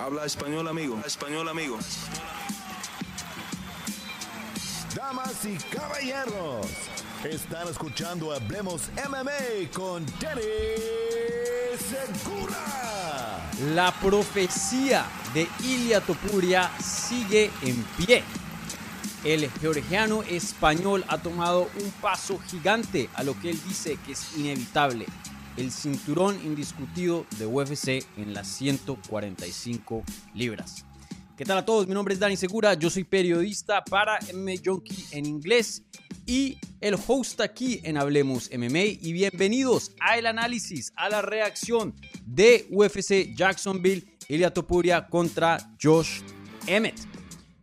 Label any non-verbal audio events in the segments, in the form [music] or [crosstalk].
Habla español, amigo. español, amigo. Damas y caballeros, están escuchando Hablemos MMA con Danny Segura. La profecía de Ilia Topuria sigue en pie. El georgiano español ha tomado un paso gigante a lo que él dice que es inevitable el cinturón indiscutido de UFC en las 145 libras. ¿Qué tal a todos? Mi nombre es Dani Segura, yo soy periodista para MMA Junkie en inglés y el host aquí en Hablemos MMA y bienvenidos al análisis, a la reacción de UFC Jacksonville, Ilia Topuria contra Josh Emmett.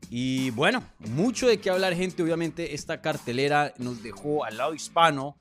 Y bueno, mucho de qué hablar gente, obviamente esta cartelera nos dejó al lado hispano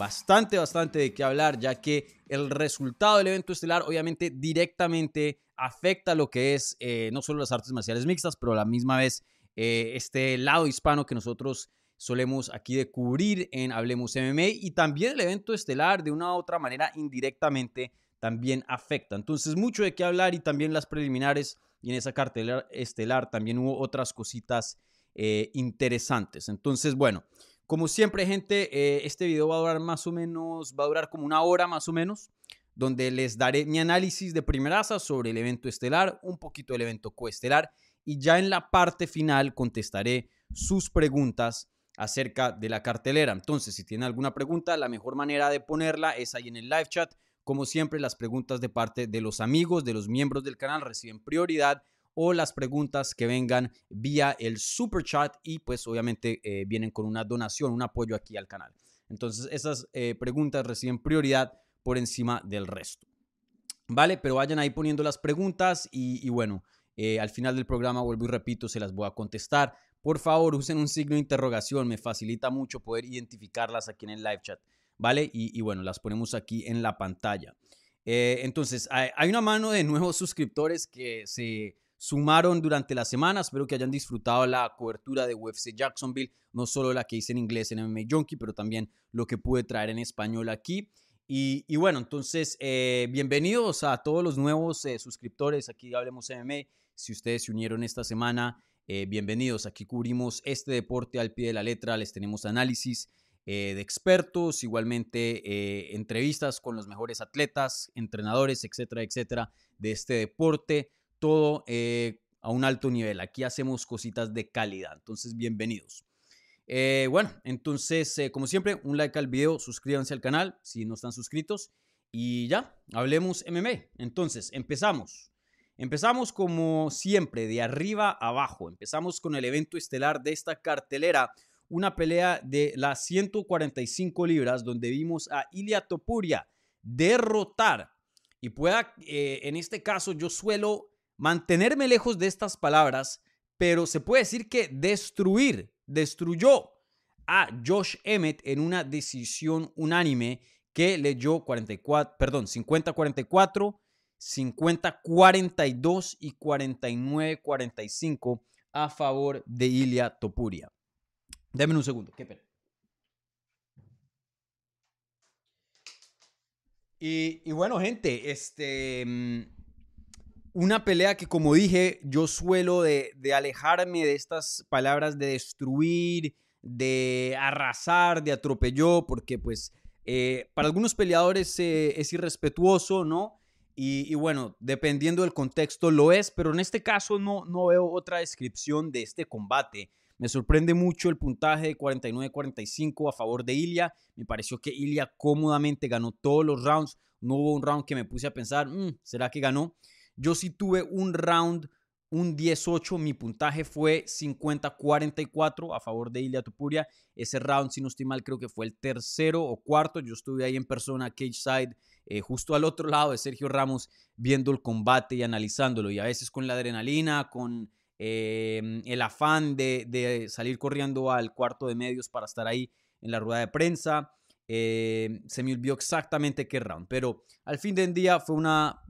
bastante, bastante de qué hablar, ya que el resultado del evento estelar obviamente directamente afecta lo que es eh, no solo las artes marciales mixtas, pero a la misma vez eh, este lado hispano que nosotros solemos aquí de cubrir en Hablemos MMA y también el evento estelar de una u otra manera indirectamente también afecta. Entonces mucho de qué hablar y también las preliminares y en esa cartelera estelar también hubo otras cositas eh, interesantes. Entonces bueno. Como siempre, gente, eh, este video va a durar más o menos, va a durar como una hora más o menos, donde les daré mi análisis de primeraza sobre el evento estelar, un poquito del evento coestelar, y ya en la parte final contestaré sus preguntas acerca de la cartelera. Entonces, si tienen alguna pregunta, la mejor manera de ponerla es ahí en el live chat. Como siempre, las preguntas de parte de los amigos, de los miembros del canal reciben prioridad o las preguntas que vengan vía el super chat y pues obviamente eh, vienen con una donación, un apoyo aquí al canal. Entonces esas eh, preguntas reciben prioridad por encima del resto. Vale, pero vayan ahí poniendo las preguntas y, bueno, eh, al final del programa vuelvo y repito, se las voy a contestar. Por favor, usen un signo de interrogación, me facilita mucho poder identificarlas aquí en el live chat, ¿vale? Y, bueno, las ponemos aquí en la pantalla. entonces, hay una mano de nuevos [laughs] suscriptores que se sumaron durante la semana. Espero que hayan disfrutado la cobertura de UFC Jacksonville, no solo la que hice en inglés en MMA Junkie, pero también lo que pude traer en español aquí. Y, bueno, entonces, eh, bienvenidos a todos los nuevos eh, suscriptores aquí Hablemos MMA. Si ustedes se unieron esta semana, eh, bienvenidos. Aquí cubrimos este deporte al pie de la letra, les tenemos análisis de expertos, igualmente entrevistas con los mejores atletas, entrenadores, etcétera, etcétera, de este deporte todo eh, a un alto nivel. Aquí hacemos cositas de calidad. Entonces, bienvenidos. Eh, bueno, entonces, eh, como siempre, un like al video, suscríbanse al canal si no están suscritos. Y ya, hablemos MMA. Entonces, empezamos. Empezamos como siempre, de arriba a abajo. Empezamos con el evento estelar de esta cartelera, una pelea de las 145 libras, donde vimos a Ilia Topuria derrotar. Y pueda, en este caso, yo suelo mantenerme lejos de estas palabras, pero se puede decir que destruir, destruyó a Josh Emmett en una decisión unánime que leyó 44, perdón, 50-44, 50-42 y 49-45 a favor de Ilia Topuria. Deme un segundo, qué pena. Y, bueno, gente, este, mm, una pelea que, como dije, yo suelo de, alejarme de estas palabras de destruir, de arrasar, de atropelló, porque pues eh, para algunos peleadores eh, es irrespetuoso, ¿no? Y, bueno, dependiendo del contexto lo es, pero en este caso no, no veo otra descripción de este combate. Me sorprende mucho el puntaje de 49-45 a favor de Ilia. Me pareció que Ilia cómodamente ganó todos los rounds. No hubo un round que me puse a pensar, mm, ¿será que ganó? Yo sí tuve un round, un 18, mi puntaje fue 50-44 a favor de Ilia Tupuria. Ese round, si no estoy mal, creo que fue el tercero o cuarto. Yo estuve ahí en persona, cage side, eh, justo al otro lado de Sergio Ramos, viendo el combate y analizándolo. Y a veces con la adrenalina, con eh, el afán de, salir corriendo al cuarto de medios para estar ahí en la rueda de prensa. Eh, se me olvidó exactamente qué round, pero al fin del día fue una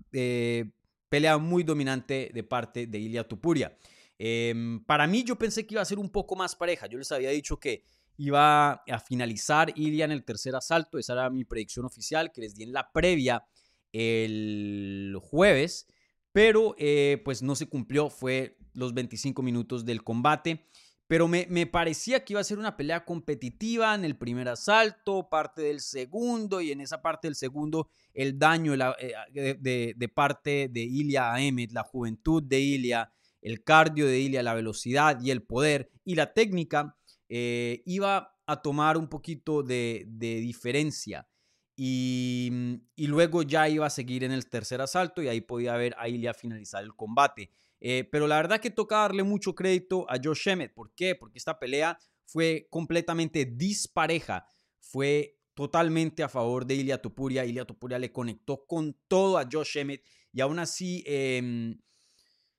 pelea muy dominante de parte de Ilia Tupuria. Em, para mí yo pensé que iba a ser un poco más pareja. Yo les había dicho que iba a finalizar Ilia en el tercer asalto. Esa era mi predicción oficial que les di en la previa el jueves. pero eh, pues no se cumplió, fue los 25 minutos del combate. Pero me, parecía que iba a ser una pelea competitiva en el primer asalto, parte del segundo, y en esa parte del segundo el daño eh, de, parte de Ilya a Emmet, la juventud de Ilya, el cardio de Ilya, la velocidad y el poder y la técnica, eh, iba a tomar un poquito de, diferencia. Y, y, luego ya iba a seguir en el tercer asalto y ahí podía ver a Ilya finalizar el combate. Eh, pero la verdad que toca darle mucho crédito a Josh Emmett. ¿Por qué? Porque esta pelea fue completamente dispareja. Fue totalmente a favor de Ilia Topuria. Ilia Topuria le conectó con todo a Josh Emmett y aún así, em,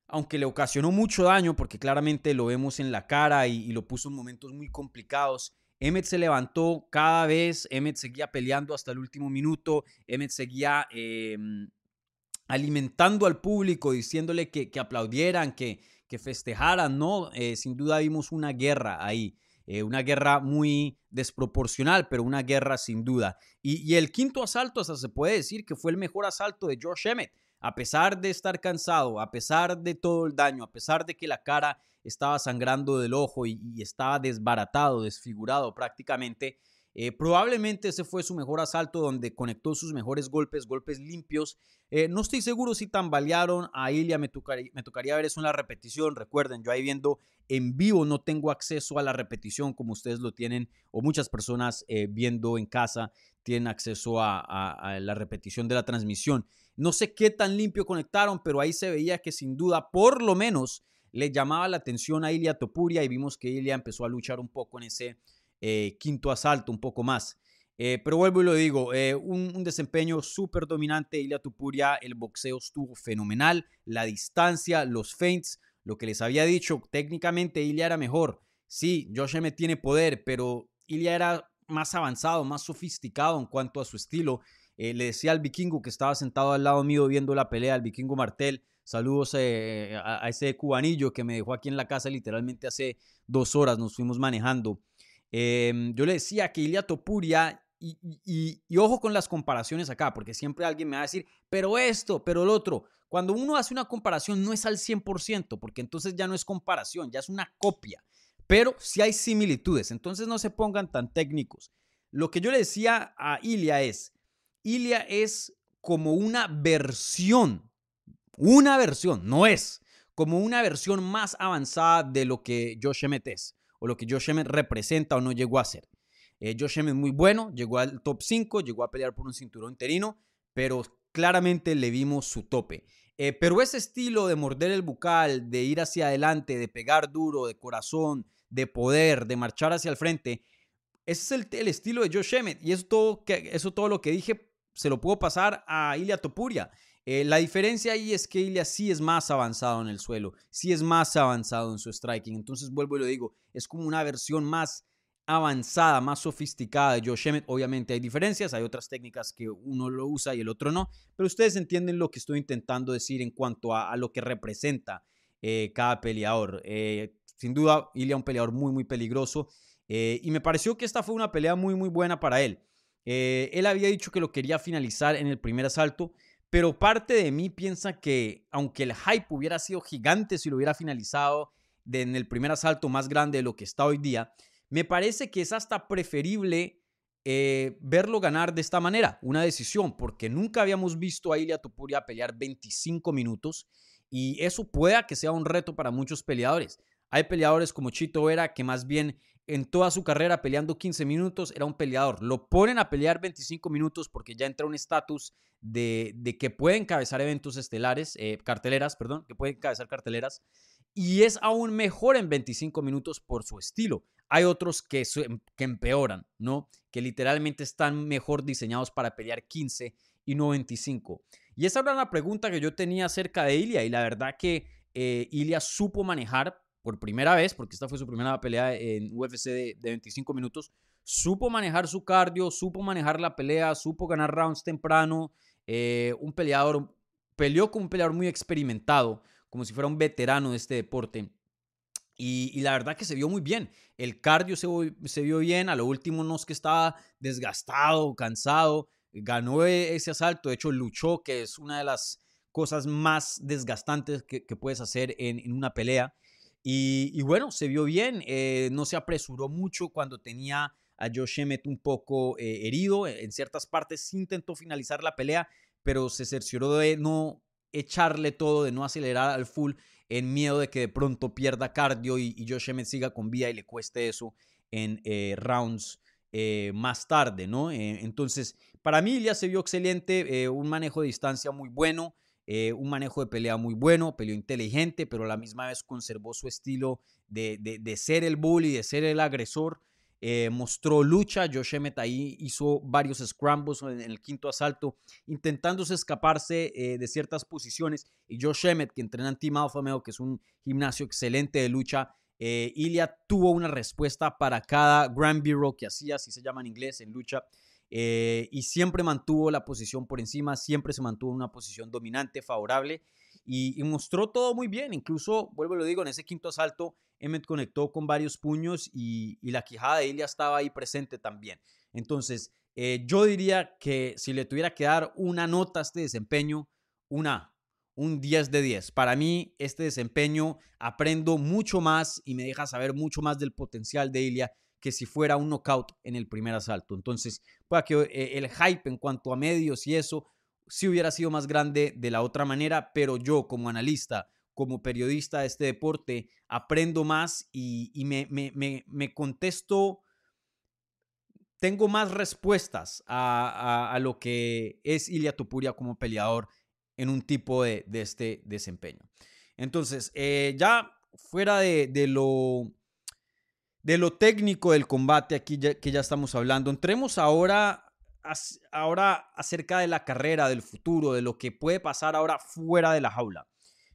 aunque le ocasionó mucho daño, porque claramente lo vemos en la cara y, lo puso en momentos muy complicados, Emmett se levantó cada vez, Emmett seguía peleando hasta el último minuto, Emmett seguía em, alimentando al público, diciéndole que, aplaudieran, que, que, festejaran, ¿no? Eh, sin duda vimos una guerra ahí. Eh, una guerra muy desproporcional, pero una guerra sin duda. Y, el quinto asalto, hasta se puede decir que fue el mejor asalto de George Emmett. A pesar de estar cansado, a pesar de todo el daño, a pesar de que la cara estaba sangrando del ojo y estaba desbaratado, desfigurado prácticamente, eh, probablemente ese fue su mejor asalto donde conectó sus mejores golpes, golpes limpios. Eh, no estoy seguro si tambalearon a Ilia, me tocaría, ver eso en la repetición. Recuerden, yo ahí viendo en vivo no tengo acceso a la repetición como ustedes lo tienen o muchas personas eh, viendo en casa tienen acceso a, a, la repetición de la transmisión. No sé qué tan limpio conectaron, pero ahí se veía que sin duda, por lo menos, le llamaba la atención a Ilia Topuria y vimos que Ilia empezó a luchar un poco en ese eh, quinto asalto, un poco más. Eh, pero vuelvo y lo digo, eh, un, desempeño súper dominante Ilia Tupuria, el boxeo estuvo fenomenal, la distancia, los feints, lo que les había dicho, técnicamente Ilia era mejor. Sí, Josh me tiene poder, pero Ilia era más avanzado, más sofisticado en cuanto a su estilo. le decía al vikingo que estaba sentado al lado mío viendo la pelea, al vikingo Martel, saludos a, a ese cubanillo que me dejó aquí en la casa literalmente hace dos horas, nos fuimos manejando. Em, yo le decía que Ilia Topuria, y, ojo con las comparaciones acá, porque siempre alguien me va a decir, pero esto, pero el otro. Cuando uno hace una comparación no es al 100%, porque entonces ya no es comparación, ya es una copia. Pero sí hay similitudes, entonces no se pongan tan técnicos. Lo que yo le decía a Ilia es, Ilia es como una versión, una versión, no es, como una versión más avanzada de lo que Josh Emmett es o lo que Josh Emmett representa o no llegó a ser. Eh, Josh Emmett muy bueno, llegó al top 5, llegó a pelear por un cinturón interino, pero claramente le vimos su tope. Eh, pero ese estilo de morder el bucal, de ir hacia adelante, de pegar duro, de corazón, de poder, de marchar hacia el frente, ese es el, estilo de Josh Emmett. Y eso todo, eso todo lo que dije se lo puedo pasar a Ilia Topuria. Eh, la diferencia ahí es que Ilya sí es más avanzado en el suelo, sí es más avanzado en su striking. Entonces vuelvo y lo digo, es como una versión más avanzada, más sofisticada de Josh Emmett. Obviamente hay diferencias, hay otras técnicas que uno lo usa y el otro no, pero ustedes entienden lo que estoy intentando decir en cuanto a, lo que representa eh, cada peleador. Eh, sin duda, Ilya un peleador muy, muy peligroso y me pareció que esta fue una pelea muy, muy buena para él. él había dicho que lo quería finalizar en el primer asalto. Pero parte de mí piensa que aunque el hype hubiera sido gigante si lo hubiera finalizado en el primer asalto más grande de lo que está hoy día, me parece que es hasta preferible eh, verlo ganar de esta manera, una decisión, porque nunca habíamos visto a Ilia Topuria pelear 25 minutos y eso pueda que sea un reto para muchos peleadores. Hay peleadores como Chito Vera que más bien en toda su carrera peleando 15 minutos era un peleador. Lo ponen a pelear 25 minutos porque ya entra un estatus de, que puede encabezar eventos estelares, eh, carteleras, perdón, que puede encabezar carteleras. Y es aún mejor en 25 minutos por su estilo. Hay otros que, que empeoran, ¿no? Que literalmente están mejor diseñados para pelear 15 y no 25. Y esa era una pregunta que yo tenía acerca de Ilia y la verdad que eh, supo manejar por primera vez, porque esta fue su primera pelea en UFC de, 25 minutos, supo manejar su cardio, supo manejar la pelea, supo ganar rounds temprano. Eh, un peleador, peleó con un peleador muy experimentado, como si fuera un veterano de este deporte. Y, la verdad que se vio muy bien. El cardio se, se, vio bien. A lo último no es que estaba desgastado, cansado. Ganó e, ese asalto. De hecho, luchó, que es una de las cosas más desgastantes que, puedes hacer en, una pelea. Y, bueno, se vio bien, eh, no se apresuró mucho cuando tenía a Josh Emmett un poco eh, herido, en ciertas partes intentó finalizar la pelea, pero se cercioró de no echarle todo, de no acelerar al full en miedo de que de pronto pierda cardio y, y Josh Emmett siga con vida y le cueste eso en eh, rounds más tarde, ¿no? entonces, para mí ya se vio excelente, un manejo de distancia muy bueno, eh, un manejo de pelea muy bueno, peleó inteligente, pero a la misma vez conservó su estilo de, de, ser el bully, de ser el agresor. Eh, mostró lucha, Josh Emmett ahí hizo varios scrambles en el quinto asalto, intentándose escaparse eh, de ciertas posiciones. Y Josh Emmett, que entrena en Team Alpha que es un gimnasio excelente de lucha, Ilya tuvo una respuesta para cada Grand Bureau que hacía, así se llama en inglés, en lucha. Eh, y siempre mantuvo la posición por encima, siempre se mantuvo en una posición dominante, favorable y, mostró todo muy bien. Incluso, vuelvo y lo digo, en ese quinto asalto, Emmet conectó con varios puños y, la quijada de Ilya estaba ahí presente también. Entonces, eh, yo diría que si le tuviera que dar una nota a este desempeño, una, un 10 de 10. Para mí, este desempeño aprendo mucho más y me deja saber mucho más del potencial de Ilya que si fuera un knockout en el primer asalto. Entonces, pueda que eh, el hype en cuanto a medios y eso sí hubiera sido más grande de la otra manera, pero yo como analista, como periodista de este deporte, aprendo más y, me, me, contesto, tengo más respuestas a, lo que es Ilia Tupuria como peleador en un tipo de, este desempeño. Entonces, eh, ya fuera de, de lo de lo técnico del combate aquí que ya estamos hablando. Entremos ahora, ahora acerca de la carrera, del futuro, de lo que puede pasar ahora fuera de la jaula.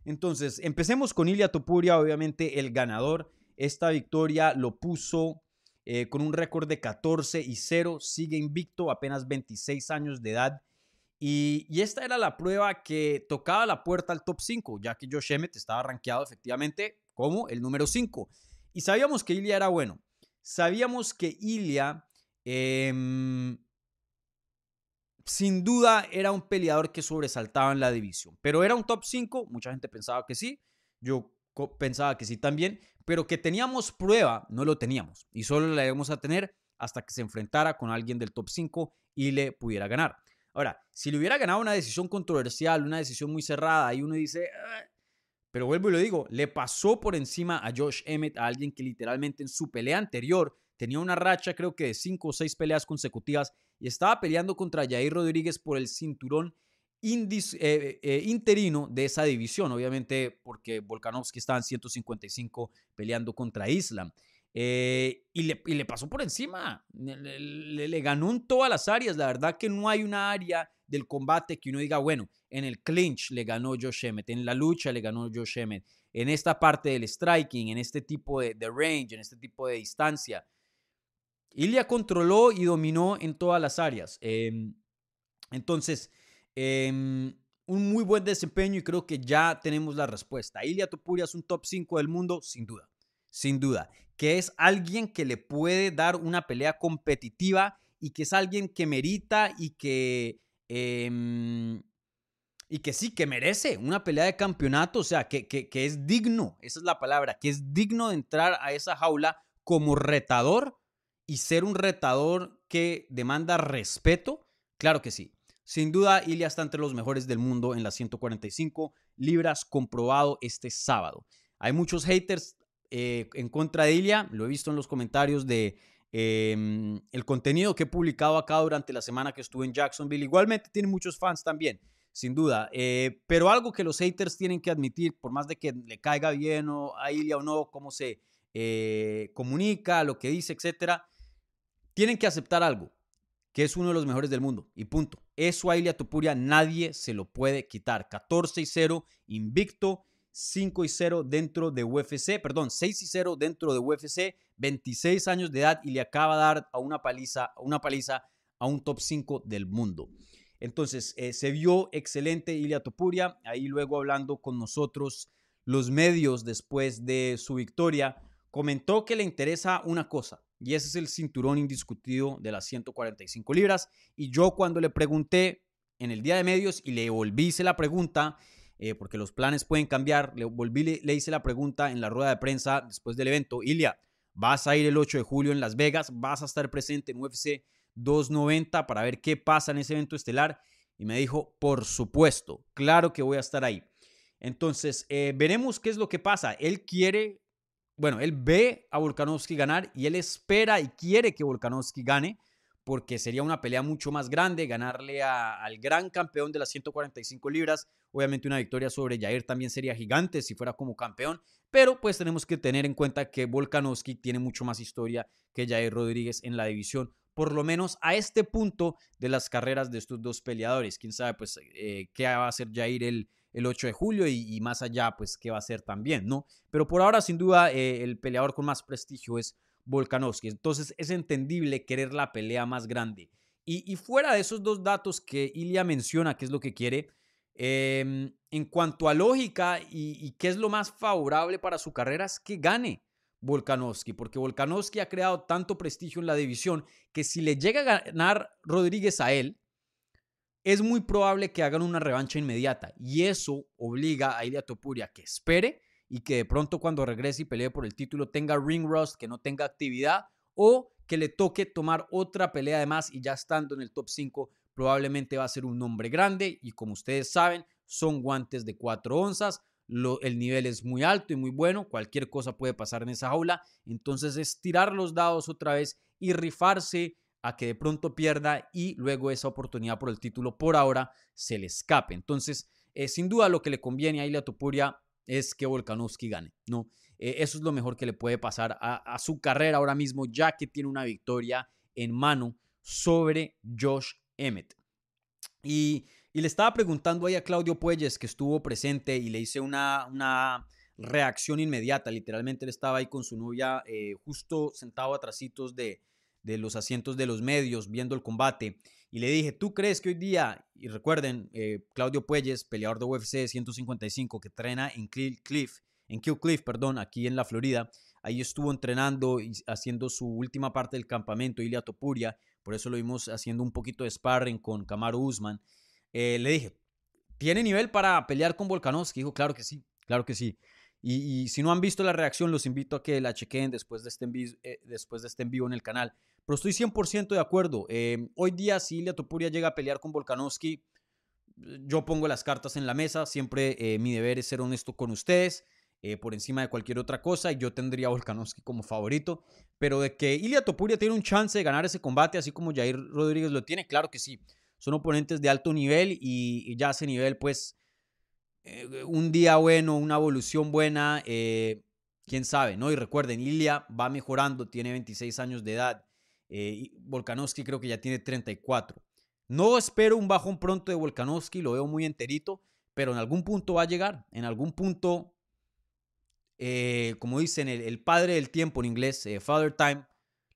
Entonces, empecemos con Ilia Topuria, obviamente el ganador. Esta victoria lo puso eh, con un récord de 14 y 0, sigue invicto, apenas 26 años de edad. Y, y, esta era la prueba que tocaba la puerta al top 5, ya que Josh Emmett estaba rankeado efectivamente como el número 5. Y sabíamos que Ilya era bueno. Sabíamos que Ilya, em, sin duda, era un peleador que sobresaltaba en la división. Pero era un top 5, mucha gente pensaba que sí. Yo pensaba que sí también. Pero que teníamos prueba, no lo teníamos. Y solo la íbamos a tener hasta que se enfrentara con alguien del top 5 y le pudiera ganar. Ahora, si le hubiera ganado una decisión controversial, una decisión muy cerrada, y uno dice, ah, pero vuelvo y lo digo, le pasó por encima a Josh Emmett, a alguien que literalmente en su pelea anterior tenía una racha creo que de cinco o seis peleas consecutivas y estaba peleando contra Jair Rodríguez por el cinturón eh, eh, interino de esa división, obviamente porque Volkanovski estaba en 155 peleando contra Islam. Eh, y, le, pasó por encima, le, le, ganó en todas las áreas. La verdad que no hay una área del combate que uno diga, bueno, en el clinch le ganó Josh Emmett, en la lucha le ganó Josh Emmett, en esta parte del striking, en este tipo de, range, en este tipo de distancia. Ilya controló y dominó en todas las áreas. Em, entonces, em, un muy buen desempeño y creo que ya tenemos la respuesta. Ilya Topuria es un top 5 del mundo, sin duda, sin duda. Que es alguien que le puede dar una pelea competitiva y que es alguien que merita y que Em, y que sí, que merece una pelea de campeonato, o sea, que, que, es digno, esa es la palabra, que es digno de entrar a esa jaula como retador y ser un retador que demanda respeto, claro que sí. Sin duda, Ilya está entre los mejores del mundo en las 145 libras, comprobado este sábado. Hay muchos haters eh, en contra de Ilya, lo he visto en los comentarios de Em, el contenido que he publicado acá durante la semana que estuve en Jacksonville. Igualmente tiene muchos fans también, sin duda. Eh, pero algo que los haters tienen que admitir, por más de que le caiga bien o a Ilya o no, cómo se eh, comunica, lo que dice, etcétera, tienen que aceptar algo, que es uno de los mejores del mundo. Y punto. Eso a Ilya Tupuria nadie se lo puede quitar. 14 y 0, invicto. 5 y 0 dentro de UFC, perdón, 6 y 0 dentro de UFC, 26 años de edad y le acaba de dar a una paliza, una paliza a un top 5 del mundo. Entonces, eh, se vio excelente Ilia Topuria, ahí luego hablando con nosotros los medios después de su victoria, comentó que le interesa una cosa, y ese es el cinturón indiscutido de las 145 libras. Y yo cuando le pregunté en el día de medios y le volví la pregunta, eh, porque los planes pueden cambiar, le volví, le, hice la pregunta en la rueda de prensa después del evento, Ilia, vas a ir el 8 de julio en Las Vegas, vas a estar presente en UFC 290 para ver qué pasa en ese evento estelar. Y me dijo, por supuesto, claro que voy a estar ahí. Entonces, eh, veremos qué es lo que pasa. Él quiere, bueno, él ve a Volkanovski ganar y él espera y quiere que Volkanovski gane porque sería una pelea mucho más grande, ganarle al gran campeón de las 145 libras. Obviamente una victoria sobre Jair también sería gigante si fuera como campeón, pero pues tenemos que tener en cuenta que Volkanovski tiene mucho más historia que Jair Rodríguez en la división, por lo menos a este punto de las carreras de estos dos peleadores. Quién sabe pues eh, qué va a hacer Jair el, el 8 de julio y, más allá pues qué va a hacer también, ¿no? Pero por ahora sin duda eh, el peleador con más prestigio es Volkanovski. Entonces es entendible querer la pelea más grande. Y, fuera de esos dos datos que Ilya menciona, que es lo que quiere, em, en cuanto a lógica y, qué es lo más favorable para su carrera, es que gane Volkanovski, porque Volkanovski ha creado tanto prestigio en la división que si le llega a ganar Rodríguez a él, es muy probable que hagan una revancha inmediata. Y eso obliga a Ilya Topuria que espere y que de pronto cuando regrese y pelee por el título tenga ring rust, que no tenga actividad o que le toque tomar otra pelea de más y ya estando en el top 5 probablemente va a ser un nombre grande y como ustedes saben son guantes de 4 onzas, el nivel es muy alto y muy bueno, cualquier cosa puede pasar en esa jaula, entonces es tirar los dados otra vez y rifarse a que de pronto pierda y luego esa oportunidad por el título por ahora se le escape. Entonces, eh, sin duda lo que le conviene a Ilya Topuria es que Volkanovski gane, ¿no? Eh, eso es lo mejor que le puede pasar a, su carrera ahora mismo, ya que tiene una victoria en mano sobre Josh Emmett. Y, le estaba preguntando ahí a Claudio Puelles, que estuvo presente, y le hice una, una reacción inmediata. Literalmente él estaba ahí con su novia, eh, justo sentado atrasitos de, de los asientos de los medios, viendo el combate. Y le dije, ¿tú crees que hoy día, y recuerden, eh, Claudio Puelles, peleador de UFC 155, que entrena en Cliff, en Kill Cliff, perdón, aquí en la Florida, ahí estuvo entrenando y haciendo su última parte del campamento, Ilia Topuria, por eso lo vimos haciendo un poquito de sparring con Kamaru Usman. Eh, le dije, ¿tiene nivel para pelear con Volkanovski? Dijo, claro que sí, claro que sí. Y, si no han visto la reacción, los invito a que la chequen después de este eh, después de este en vivo en el canal. Pero estoy 100% de acuerdo. Em, hoy día, si Ilya Topuria llega a pelear con Volkanovski, yo pongo las cartas en la mesa. Siempre eh, mi deber es ser honesto con ustedes. Eh, por encima de cualquier otra cosa y yo tendría a Volkanovski como favorito, pero de que Ilya Topuria tiene un chance de ganar ese combate así como Jair Rodríguez lo tiene, claro que sí, son oponentes de alto nivel y, ya ese nivel pues eh, un día bueno, una evolución buena, quién sabe, ¿no? Y recuerden, Ilya va mejorando, tiene 26 años de edad, eh, Volkanovski creo que ya tiene 34. No espero un bajón pronto de Volkanovski, lo veo muy enterito, pero en algún punto va a llegar. En algún punto, eh, como dicen, el, padre del tiempo en inglés, eh, Father Time,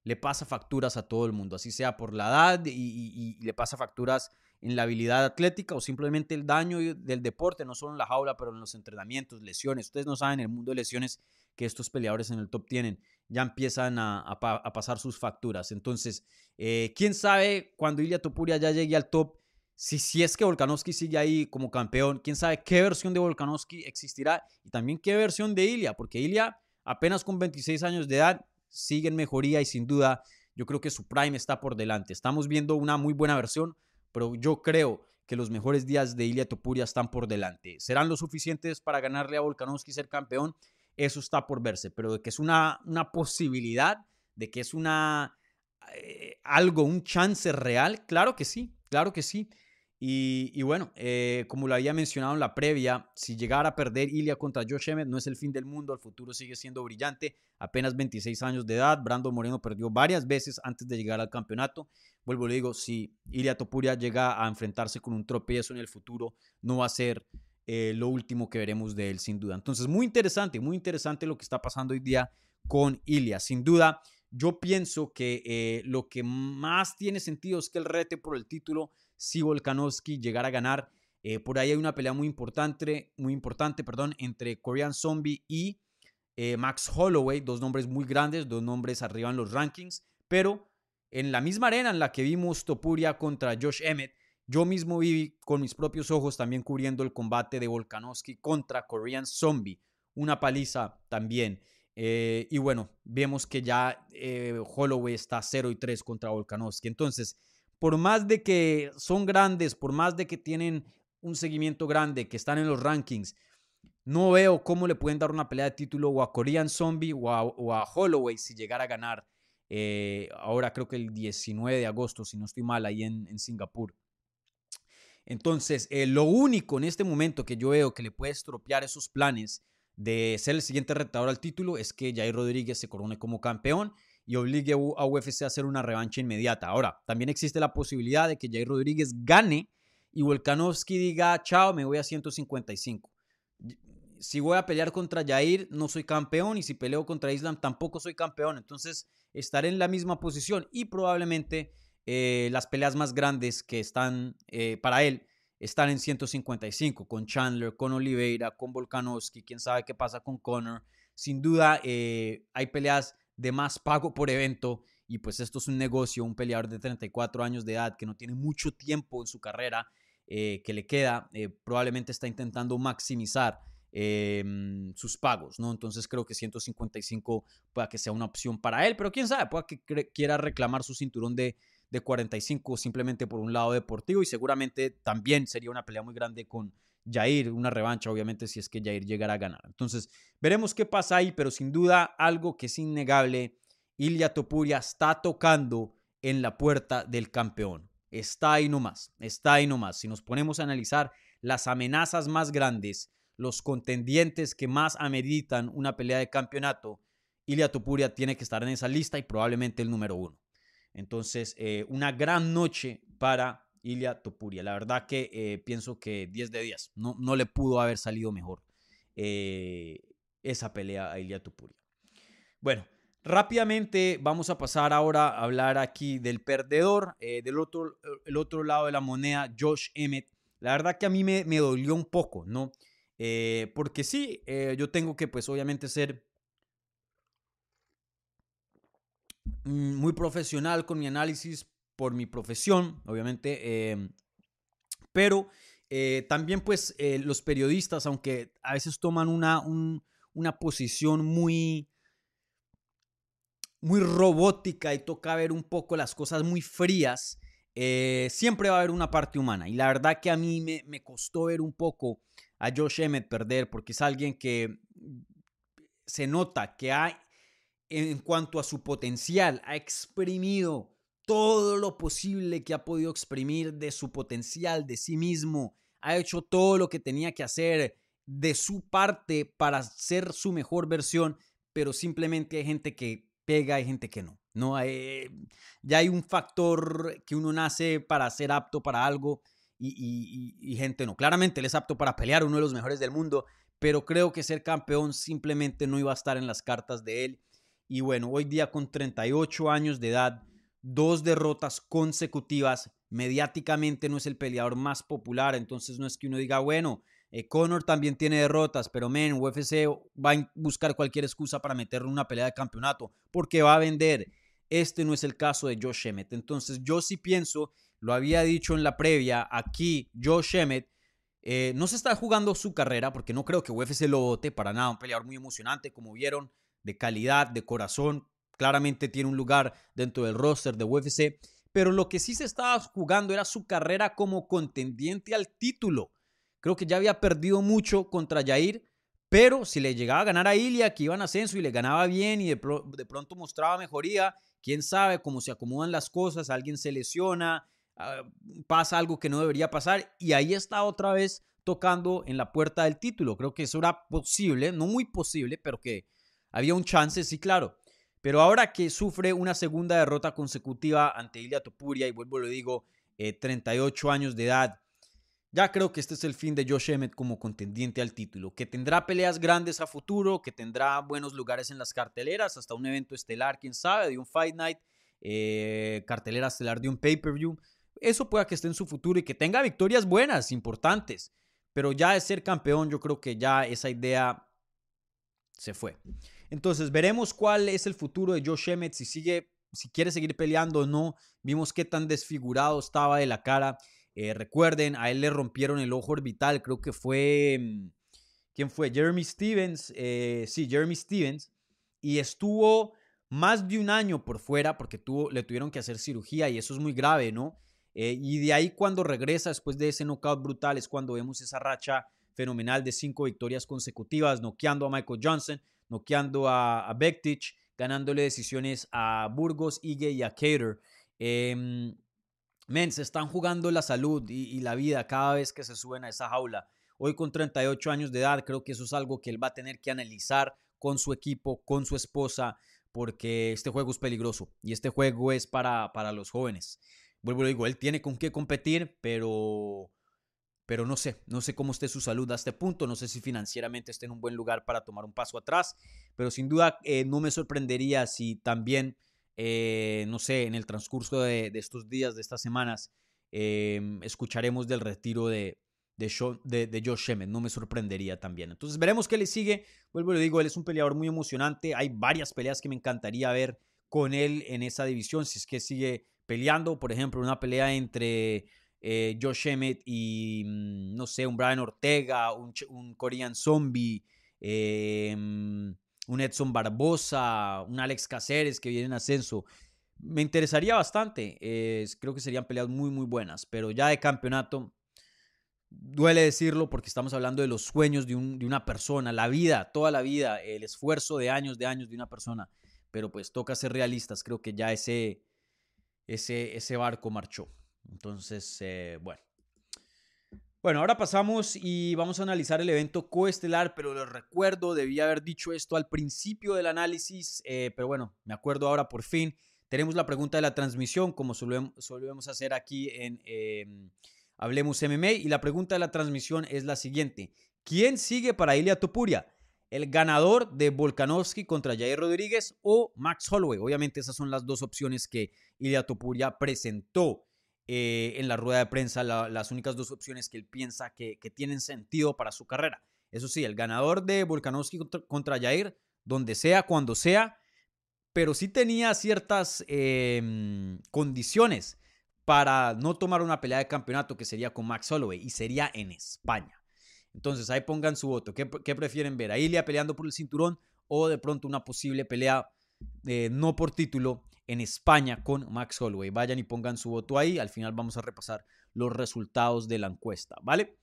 le pasa facturas a todo el mundo, así sea por la edad y, le pasa facturas en la habilidad atlética o simplemente el daño del deporte, no solo en la jaula, pero en los entrenamientos, lesiones. Ustedes no saben el mundo de lesiones que estos peleadores en el top tienen ya empiezan a, pasar sus facturas. Entonces, eh, quién sabe cuando Ilya Topuria ya llegue al top, si, si es que Volkanovski sigue ahí como campeón, quién sabe qué versión de Volkanovski existirá y también qué versión de Ilya, porque Ilya apenas con 26 años de edad sigue en mejoría y sin duda yo creo que su prime está por delante. Estamos viendo una muy buena versión, pero yo creo que los mejores días de Ilya Topuria están por delante. ¿Serán lo suficientes para ganarle a Volkanovski ser campeón? Eso está por verse, pero de que es una, una posibilidad, de que es una eh, algo, un chance real, claro que sí, claro que sí. Y, bueno, eh, como lo había mencionado en la previa, si llegara a perder Ilya contra Josh Emmett, no es el fin del mundo, el futuro sigue siendo brillante. Apenas 26 años de edad, Brandon Moreno perdió varias veces antes de llegar al campeonato. Vuelvo, le digo, si Ilya Topuria llega a enfrentarse con un tropiezo en el futuro, no va a ser eh, lo último que veremos de él, sin duda. Entonces, muy interesante, muy interesante lo que está pasando hoy día con Ilya. Sin duda, yo pienso que eh, lo que más tiene sentido es que el rete por el título, si Volkanovski llegara a ganar, eh, por ahí hay una pelea muy importante, muy importante, perdón, entre Korean Zombie y Max Holloway, dos nombres muy grandes, dos nombres arriba en los rankings, pero en la misma arena en la que vimos Topuria contra Josh Emmett, Yo mismo vi con mis propios ojos también cubriendo el combate de Volkanovski contra Korean Zombie, una paliza también. Eh, y bueno, vemos que ya eh, Holloway está 0 y 3 contra Volkanovski. Entonces, por más de que son grandes, por más de que tienen un seguimiento grande, que están en los rankings, no veo cómo le pueden dar una pelea de título o a Korean Zombie o a, Holloway si llegara a ganar. Eh, ahora creo que el 19 de agosto, si no estoy mal, ahí en, Singapur. Entonces, eh, lo único en este momento que yo veo que le puede estropear esos planes de ser el siguiente retador al título es que Jair Rodríguez se corone como campeón y obligue a UFC a hacer una revancha inmediata. Ahora, también existe la posibilidad de que Jair Rodríguez gane y Volkanovski diga, chao, me voy a 155 si voy a pelear contra Jair, no soy campeón. Y si peleo contra Islam, tampoco soy campeón. Entonces, estaré en la misma posición. Y probablemente eh, las peleas más grandes que están eh, para él están en 155. Con Chandler, con Oliveira, con Volkanovski. Quién sabe qué pasa con Conor. Sin duda, eh, hay peleas de más pago por evento. Y pues esto es un negocio. Un peleador de 34 años de edad que no tiene mucho tiempo en su carrera. que le queda, probablemente está intentando maximizar sus pagos, ¿no? Entonces creo que 155 pueda que sea una opción para él, pero quién sabe, pueda que quiera reclamar su cinturón de, de 45 simplemente por un lado deportivo y seguramente también sería una pelea muy grande con Jair, una revancha obviamente si es que Jair llegara a ganar. Entonces veremos qué pasa ahí, pero sin duda algo que es innegable, Ilya Topuria está tocando en la puerta del campeón. Está ahí nomás, está ahí nomás. Si nos ponemos a analizar las amenazas más grandes, los contendientes que más ameritan una pelea de campeonato, Ilia Topuria tiene que estar en esa lista y probablemente el número uno. Entonces, eh, una gran noche para Ilia Topuria. La verdad que eh, pienso que 10 de 10. No, no le pudo haber salido mejor eh, esa pelea a Ilia Topuria. Bueno, rápidamente vamos a pasar ahora a hablar aquí del perdedor. del otro, el otro lado de la moneda, Josh Emmett. La verdad que a mí me, me dolió un poco, ¿no? Porque sí, yo tengo que pues obviamente ser mm, muy profesional con mi análisis por mi profesión, obviamente, em, pero eh, también pues los periodistas, aunque a veces toman una, una posición muy, muy robótica y toca ver un poco las cosas muy frías, siempre va a haber una parte humana. Y la verdad que a mí me, me costó ver un poco a Josh Emmett perder porque es alguien que se nota que ha, en cuanto a su potencial, ha exprimido todo lo posible que ha podido exprimir de su potencial, de sí mismo. Ha hecho todo lo que tenía que hacer de su parte para ser su mejor versión, pero simplemente hay gente que pega, hay gente que no. No, eh, ya hay un factor que uno nace para ser apto para algo y, gente no. Claramente él es apto para pelear, uno de los mejores del mundo, pero creo que ser campeón simplemente no iba a estar en las cartas de él. Y bueno, hoy día con 38 años de edad, dos derrotas consecutivas, mediáticamente no es el peleador más popular, entonces no es que uno diga, bueno, eh, Conor también tiene derrotas, pero men, UFC va a buscar cualquier excusa para meterle una pelea de campeonato, porque va a vender. Este no es el caso de Josh Emmett. Entonces yo sí pienso lo había dicho en la previa, aquí Josh Emmett eh, no se está jugando su carrera porque no creo que UFC lo vote para nada. Un peleador muy emocionante, como vieron, de calidad, de corazón. Claramente tiene un lugar dentro del roster de UFC. Pero lo que sí se estaba jugando era su carrera como contendiente al título. Creo que ya había perdido mucho contra Jair. Pero si le llegaba a ganar a Ilya, que iba en ascenso y le ganaba bien y de, de pronto mostraba mejoría, quién sabe cómo se acomodan las cosas, alguien se lesiona, Ah, pasa algo que no debería pasar y ahí está otra vez tocando en la puerta del título. Creo que eso era posible, no muy posible, pero que había un chance, sí, claro. Pero ahora que sufre una segunda derrota consecutiva ante Ilya Topuria, y vuelvo lo digo, 38 eh, años de edad, ya creo que este es el fin de Josh Emmett como contendiente al título, que tendrá peleas grandes a futuro, que tendrá buenos lugares en las carteleras, hasta un evento estelar, quién sabe, de un Fight Night, eh, cartelera estelar de un pay-per-view eso pueda que esté en su futuro y que tenga victorias buenas, importantes. Pero ya de ser campeón, yo creo que ya esa idea se fue. Entonces, veremos cuál es el futuro de Josh Emmett, si sigue, si quiere seguir peleando o no. Vimos qué tan desfigurado estaba de la cara. Eh, recuerden, a él le rompieron el ojo orbital, creo que fue... Mm, ¿Quién fue? Jeremy Stevens. Eh, sí, Jeremy Stevens. Y estuvo más de un año por fuera porque tuvo, le tuvieron que hacer cirugía y eso es muy grave, ¿no? Eh, y de ahí cuando regresa después de ese knockout brutal es cuando vemos esa racha fenomenal de cinco victorias consecutivas, noqueando a Michael Johnson, noqueando a, a ganándole decisiones a Burgos, Ige y a Cater. Eh, men, se están jugando la salud y, y, la vida cada vez que se suben a esa jaula. Hoy con 38 años de edad, creo que eso es algo que él va a tener que analizar con su equipo, con su esposa, porque este juego es peligroso y este juego es para, para los jóvenes. Vuelvo a digo, él tiene con qué competir, pero, pero no sé, no sé cómo esté su salud a este punto, no sé si financieramente esté en un buen lugar para tomar un paso atrás, pero sin duda eh, no me sorprendería si también, eh, no sé, en el transcurso de, estos días, de estas semanas, eh, escucharemos del retiro de, de, Josh Emmett. No me sorprendería también. Entonces veremos qué le sigue. Vuelvo y le digo, él es un peleador muy emocionante. Hay varias peleas que me encantaría ver con él en esa división. Si es que sigue peleando, por ejemplo, una pelea entre eh, Josh Emmett y, mm, no sé, un Brian Ortega, un, Korean Zombie, eh, un Edson Barbosa, un Alex Caceres que viene en ascenso. Me interesaría bastante. Eh, creo que serían peleas muy, muy buenas. Pero ya de campeonato, Duele decirlo porque estamos hablando de los sueños de, de, una persona, la vida, toda la vida, el esfuerzo de años, de años de una persona. Pero pues toca ser realistas, creo que ya ese, ese, ese barco marchó. Entonces, eh, bueno. Bueno, ahora pasamos y vamos a analizar el evento coestelar, pero les recuerdo, debía haber dicho esto al principio del análisis, eh, pero bueno, me acuerdo ahora por fin. Tenemos la pregunta de la transmisión, como solemos, solemos hacer aquí en... Eh, Hablemos MMA y la pregunta de la transmisión es la siguiente. ¿Quién sigue para Ilia Topuria? ¿El ganador de Volkanovski contra Jair Rodríguez o Max Holloway? Obviamente esas son las dos opciones que Ilia Topuria presentó eh, en la rueda de prensa, la, las únicas dos opciones que él piensa que, tienen sentido para su carrera. Eso sí, el ganador de Volkanovski contra, contra Jair, donde sea, cuando sea, pero sí tenía ciertas eh, condiciones para no tomar una pelea de campeonato que sería con Max Holloway y sería en España. Entonces ahí pongan su voto. ¿Qué, qué prefieren ver? ¿A Ilia peleando por el cinturón o de pronto una posible pelea eh, no por título en España con Max Holloway? Vayan y pongan su voto ahí. Al final vamos a repasar los resultados de la encuesta, ¿vale?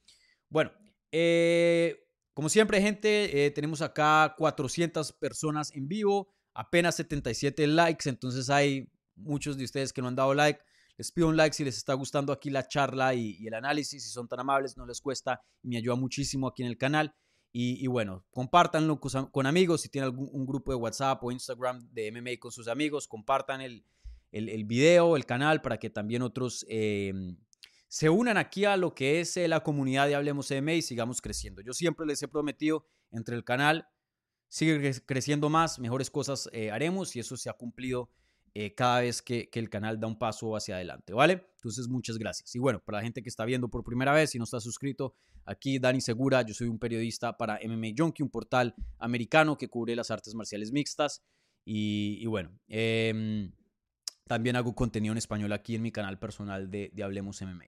Bueno, eh, como siempre, gente, eh, tenemos acá 400 personas en vivo, apenas 77 likes, entonces hay muchos de ustedes que no han dado like. Les pido un like si les está gustando aquí la charla y, el análisis. Si son tan amables, no les cuesta y me ayuda muchísimo aquí en el canal. Y, bueno, compártanlo con, amigos. Si tienen algún un grupo de WhatsApp o Instagram de MMA con sus amigos, compartan el, el, el video, el canal, para que también otros eh, se unan aquí a lo que es eh, la comunidad de Hablemos MMA y sigamos creciendo. Yo siempre les he prometido entre el canal, sigue creciendo más, mejores cosas eh, haremos y eso se ha cumplido eh, cada vez que, el canal da un paso hacia adelante, ¿vale? Entonces, muchas gracias. Y bueno, para la gente que está viendo por primera vez y no está suscrito, aquí Dani Segura, yo soy un periodista para MMA Junkie, un portal americano que cubre las artes marciales mixtas. Y, bueno, eh, también hago contenido en español aquí en mi canal personal de, de Hablemos MMA.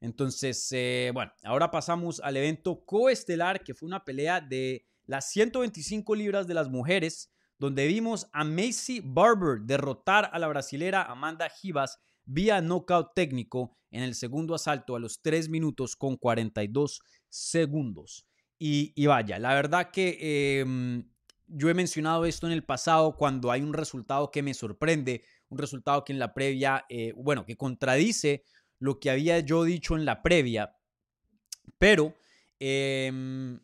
Entonces, eh, bueno, ahora pasamos al evento coestelar, que fue una pelea de las 125 libras de las mujeres donde vimos a Macy Barber derrotar a la brasilera Amanda Givas vía knockout técnico en el segundo asalto a los 3 minutos con 42 segundos. Y, y vaya, la verdad que eh, yo he mencionado esto en el pasado cuando hay un resultado que me sorprende, un resultado que en la previa, eh, bueno, que contradice lo que había yo dicho en la previa, pero eh,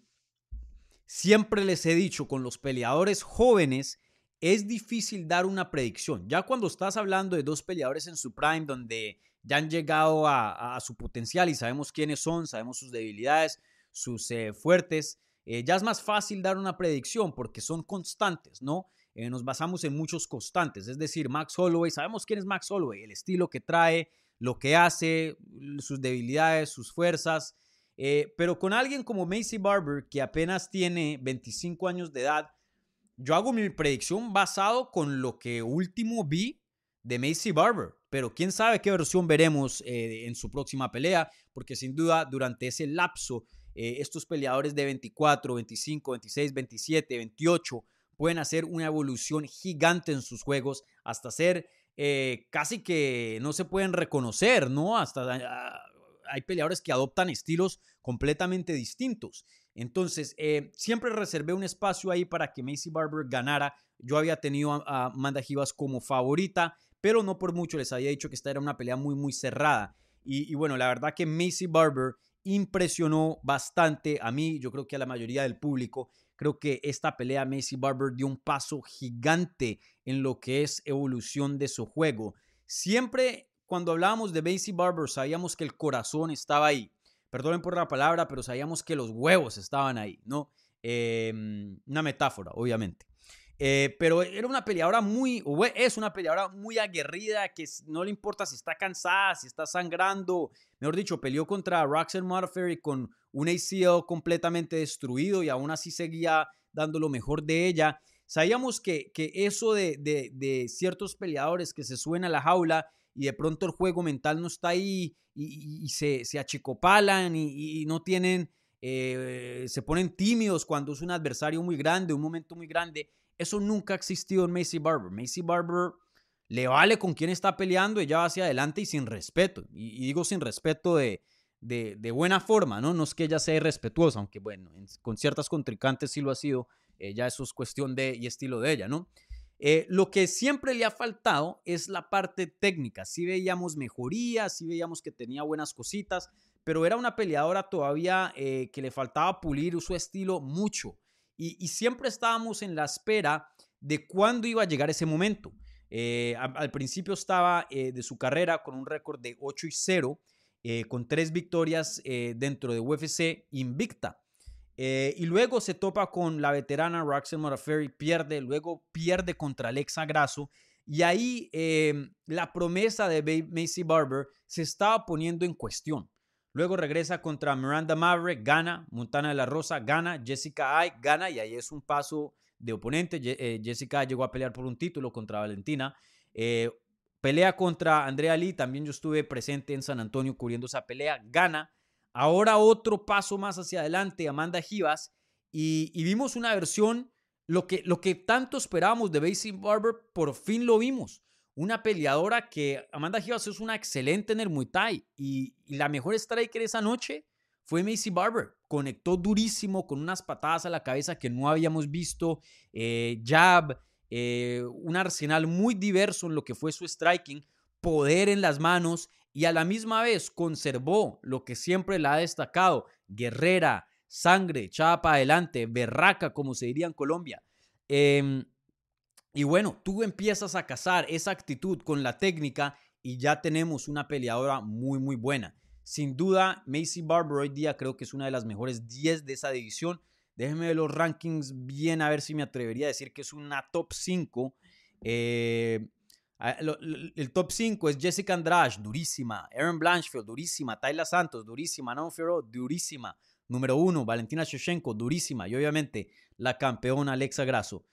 Siempre les he dicho, con los peleadores jóvenes es difícil dar una predicción. Ya cuando estás hablando de dos peleadores en su prime, donde ya han llegado a, su potencial y sabemos quiénes son, sabemos sus debilidades, sus eh, fuertes, eh, ya es más fácil dar una predicción porque son constantes, ¿no? Eh, nos basamos en muchos constantes, es decir, Max Holloway, sabemos quién es Max Holloway, el estilo que trae, lo que hace, sus debilidades, sus fuerzas, eh, pero con alguien como Macy Barber, que apenas tiene 25 años de edad, yo hago mi predicción basado con lo que último vi de Macy Barber, pero quién sabe qué versión veremos eh, en su próxima pelea, porque sin duda durante ese lapso eh, estos peleadores de 24, 25, 26, 27, 28 pueden hacer una evolución gigante en sus juegos hasta ser casi que no se pueden reconocer, ¿no? Hasta ah, hay peleadores que adoptan estilos completamente distintos. Entonces, siempre reservé un espacio ahí para que Macy Barber ganara. Yo había tenido a, a Amanda Givas como favorita pero no por mucho les había dicho que esta era una pelea muy, muy cerrada. Y, bueno, la verdad que Macy Barber impresionó bastante a mí, yo creo que a la mayoría del público. Creo que esta pelea Macy Barber dio un paso gigante en lo que es evolución de su juego. Siempre cuando hablábamos de Macy Barber sabíamos que el corazón estaba ahí. Perdonen por la palabra, pero sabíamos que los huevos estaban ahí, ¿no? Em, una metáfora, obviamente. Eh, pero era una peleadora muy, es una peleadora muy aguerrida que no le importa si está cansada, si está sangrando. Mejor dicho, peleó contra Roxanne Modafferi con un ACL completamente destruido y aún así seguía dando lo mejor de ella. Sabíamos que, que eso de, de, ciertos peleadores que se suena a la jaula y de pronto el juego mental no está ahí y, se, se, achicopalan y, no tienen, eh, se ponen tímidos cuando es un adversario muy grande, un momento muy grande eso nunca ha existido en Macy Barber. Macy Barber le vale con quién está peleando, ella va hacia adelante y sin respeto. Y, digo sin respeto de, de, buena forma, ¿no? No es que ella sea irrespetuosa, aunque bueno, con ciertas contrincantes sí lo ha sido. Eh, ya eso es cuestión de y estilo de ella, ¿no? Eh, lo que siempre le ha faltado es la parte técnica. Sí veíamos mejorías, sí veíamos que tenía buenas cositas, pero era una peleadora todavía eh, que le faltaba pulir su estilo mucho y, siempre estábamos en la espera de cuándo iba a llegar ese momento. Eh, al, principio estaba de su carrera con un récord de 8 y 0, eh, con tres victorias dentro de UFC invicta. Y luego se topa con la veterana Roxanne Modafferi, pierde, luego pierde contra Alexa Grasso. Y ahí la promesa de Macy Barber se estaba poniendo en cuestión. Luego regresa contra Miranda Maverick, gana. Montana de la Rosa, gana. Jessica Ay, gana. Y ahí es un paso de oponente. Eh, Jessica llegó a pelear por un título contra Valentina. Eh, pelea contra Andrea Lee. También yo estuve presente en San Antonio cubriendo esa pelea. Gana. Ahora otro paso más hacia adelante, Amanda Givas. Y, vimos una versión, lo que, lo que tanto esperábamos de Basie Barber, por fin lo vimos una peleadora que Amanda Givas es una excelente en el Muay Thai y, la mejor striker esa noche fue Macy Barber. Conectó durísimo con unas patadas a la cabeza que no habíamos visto, eh, jab, eh, un arsenal muy diverso en lo que fue su striking, poder en las manos y a la misma vez conservó lo que siempre la ha destacado, guerrera, sangre, echada para adelante, berraca, como se diría en Colombia. Em, y bueno, tú empiezas a cazar esa actitud con la técnica y ya tenemos una peleadora muy, muy buena. Sin duda, Macy Barber hoy día creo que es una de las mejores 10 de esa división. Déjenme ver los rankings bien a ver si me atrevería a decir que es una top 5. Eh, el top 5 es Jessica Andrade, durísima. Aaron Blanchfield, durísima. Tayla Santos, durísima. Non Ferro, durísima. Número 1, Valentina Shevchenko, durísima. Y obviamente la campeona Alexa Grasso.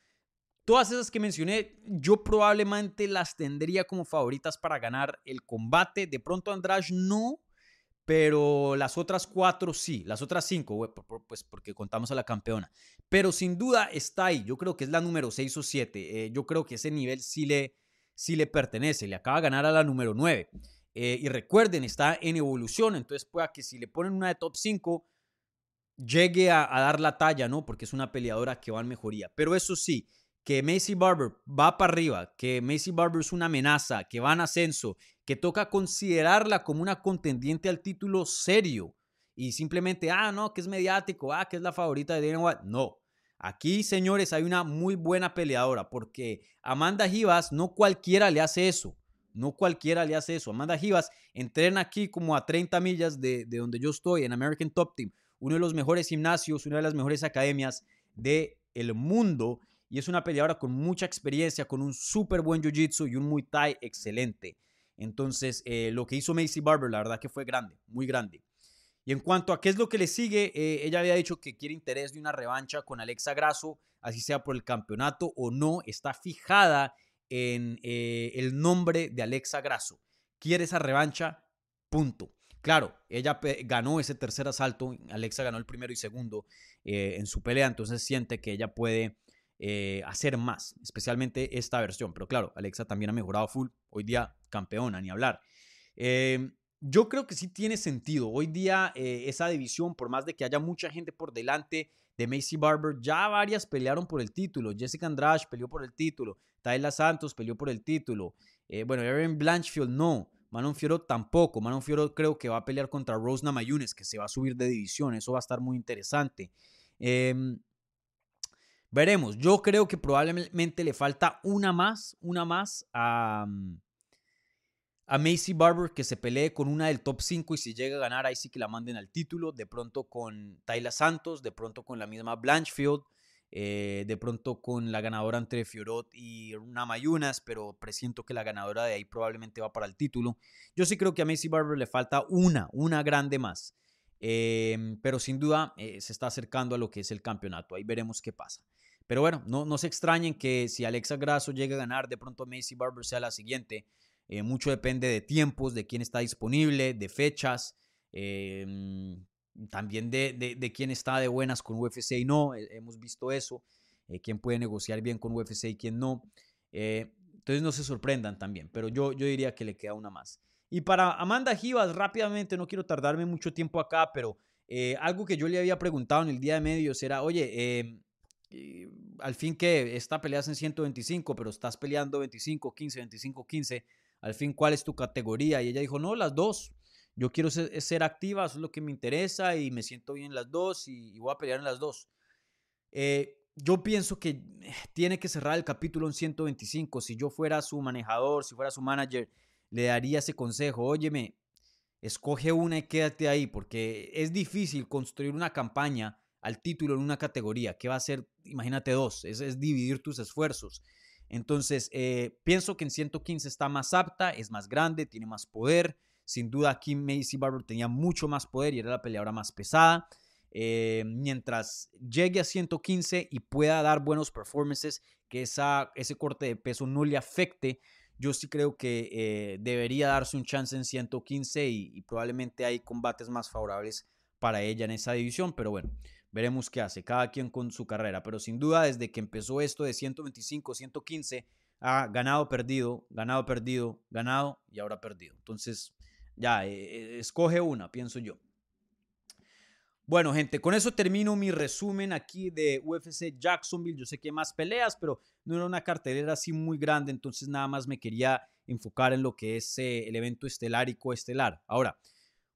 Todas esas que mencioné, yo probablemente las tendría como favoritas para ganar el combate. De pronto Andrade no, pero las otras cuatro sí, las otras cinco, pues porque contamos a la campeona. Pero sin duda está ahí, yo creo que es la número 6 o 7. Eh, yo creo que ese nivel sí le, sí le pertenece, le acaba de ganar a la número 9. Eh, y recuerden, está en evolución, entonces pueda que si le ponen una de top 5, llegue a, a dar la talla, ¿no? Porque es una peleadora que va en mejoría. Pero eso sí, que Macy Barber va para arriba, que Macy Barber es una amenaza, que va en ascenso, que toca considerarla como una contendiente al título serio y simplemente, ah, no, que es mediático, ah, que es la favorita de Dana White. No. Aquí, señores, hay una muy buena peleadora porque Amanda Givas no cualquiera le hace eso. No cualquiera le hace eso. Amanda Givas entrena aquí como a 30 millas de, de donde yo estoy, en American Top Team, uno de los mejores gimnasios, una de las mejores academias del el mundo y es una peleadora con mucha experiencia, con un súper buen jiu-jitsu y un Muay Thai excelente. Entonces, eh, lo que hizo Macy Barber, la verdad que fue grande, muy grande. Y en cuanto a qué es lo que le sigue, eh, ella había dicho que quiere interés de una revancha con Alexa Grasso, así sea por el campeonato o no, está fijada en eh, el nombre de Alexa Grasso. Quiere esa revancha, punto. Claro, ella ganó ese tercer asalto, Alexa ganó el primero y segundo eh, en su pelea, entonces siente que ella puede eh, hacer más, especialmente esta versión. Pero claro, Alexa también ha mejorado full, hoy día campeona, ni hablar. Em, yo creo que sí tiene sentido. Hoy día eh, esa división, por más de que haya mucha gente por delante de Macy Barber, ya varias pelearon por el título. Jessica Andrade peleó por el título, Tayla Santos peleó por el título. bueno, Erin Blanchfield no. Manon Fioro tampoco. Manon Fioro creo que va a pelear contra Rose Namajunas, que se va a subir de división. Eso va a estar muy interesante. Em, veremos. Yo creo que probablemente le falta una más, una más a, mm, a Macy Barber que se pelee con una del top 5 y si llega a ganar ahí sí que la manden al título. De pronto con Tayla Santos, de pronto con la misma Blanchfield. Eh, de pronto con la ganadora entre Fiorot y Namayunas, pero presiento que la ganadora de ahí probablemente va para el título. Yo sí creo que a Macy Barber le falta una, una grande más. Em, pero sin duda eh, se está acercando a lo que es el campeonato. Ahí veremos qué pasa. Pero bueno, no, no se extrañen que si Alexa Grasso llega a ganar, de pronto Macy Barber sea la siguiente. Eh, mucho depende de tiempos, de quién está disponible, de fechas. Em, también de, de, quién está de buenas con UFC y no, eh, hemos visto eso, eh, quién puede negociar bien con UFC y quién no. Entonces no se sorprendan también, pero yo, yo diría que le queda una más. Y para Amanda Givas, rápidamente, no quiero tardarme mucho tiempo acá, pero algo que yo le había preguntado en el día de medios era, oye, al fin que esta pelea es en 125, pero estás peleando 25, 15, 25, 15, al fin, ¿cuál es tu categoría? Y ella dijo, no, las dos. Yo quiero ser, activa, eso es lo que me interesa y me siento bien en las dos y, voy a pelear en las dos. Eh, yo pienso que tiene que cerrar el capítulo en 125. Si yo fuera su manejador, si fuera su manager, le daría ese consejo. Óyeme, escoge una y quédate ahí, porque es difícil construir una campaña al título en una categoría. ¿Qué va a ser? Imagínate dos. Es, es dividir tus esfuerzos. Entonces, eh, pienso que en 115 está más apta, es más grande, tiene más poder. Sin duda aquí Macy Barber tenía mucho más poder y era la peleadora más pesada. Eh, mientras llegue a 115 y pueda dar buenos performances, que ese corte de peso no le afecte, yo sí creo que eh, debería darse un chance en 115 y, probablemente hay combates más favorables para ella en esa división, pero bueno, veremos qué hace, cada quien con su carrera, pero sin duda desde que empezó esto de 125, 115, ha ganado, perdido, ganado, perdido, ganado y ahora perdido. Entonces, ya, eh, eh, escoge una, pienso yo. Bueno, gente, con eso termino mi resumen aquí de UFC Jacksonville. Yo sé que hay más peleas, pero no era una cartelera así muy grande, entonces nada más me quería enfocar en lo que es eh, el evento estelar y coestelar. Ahora,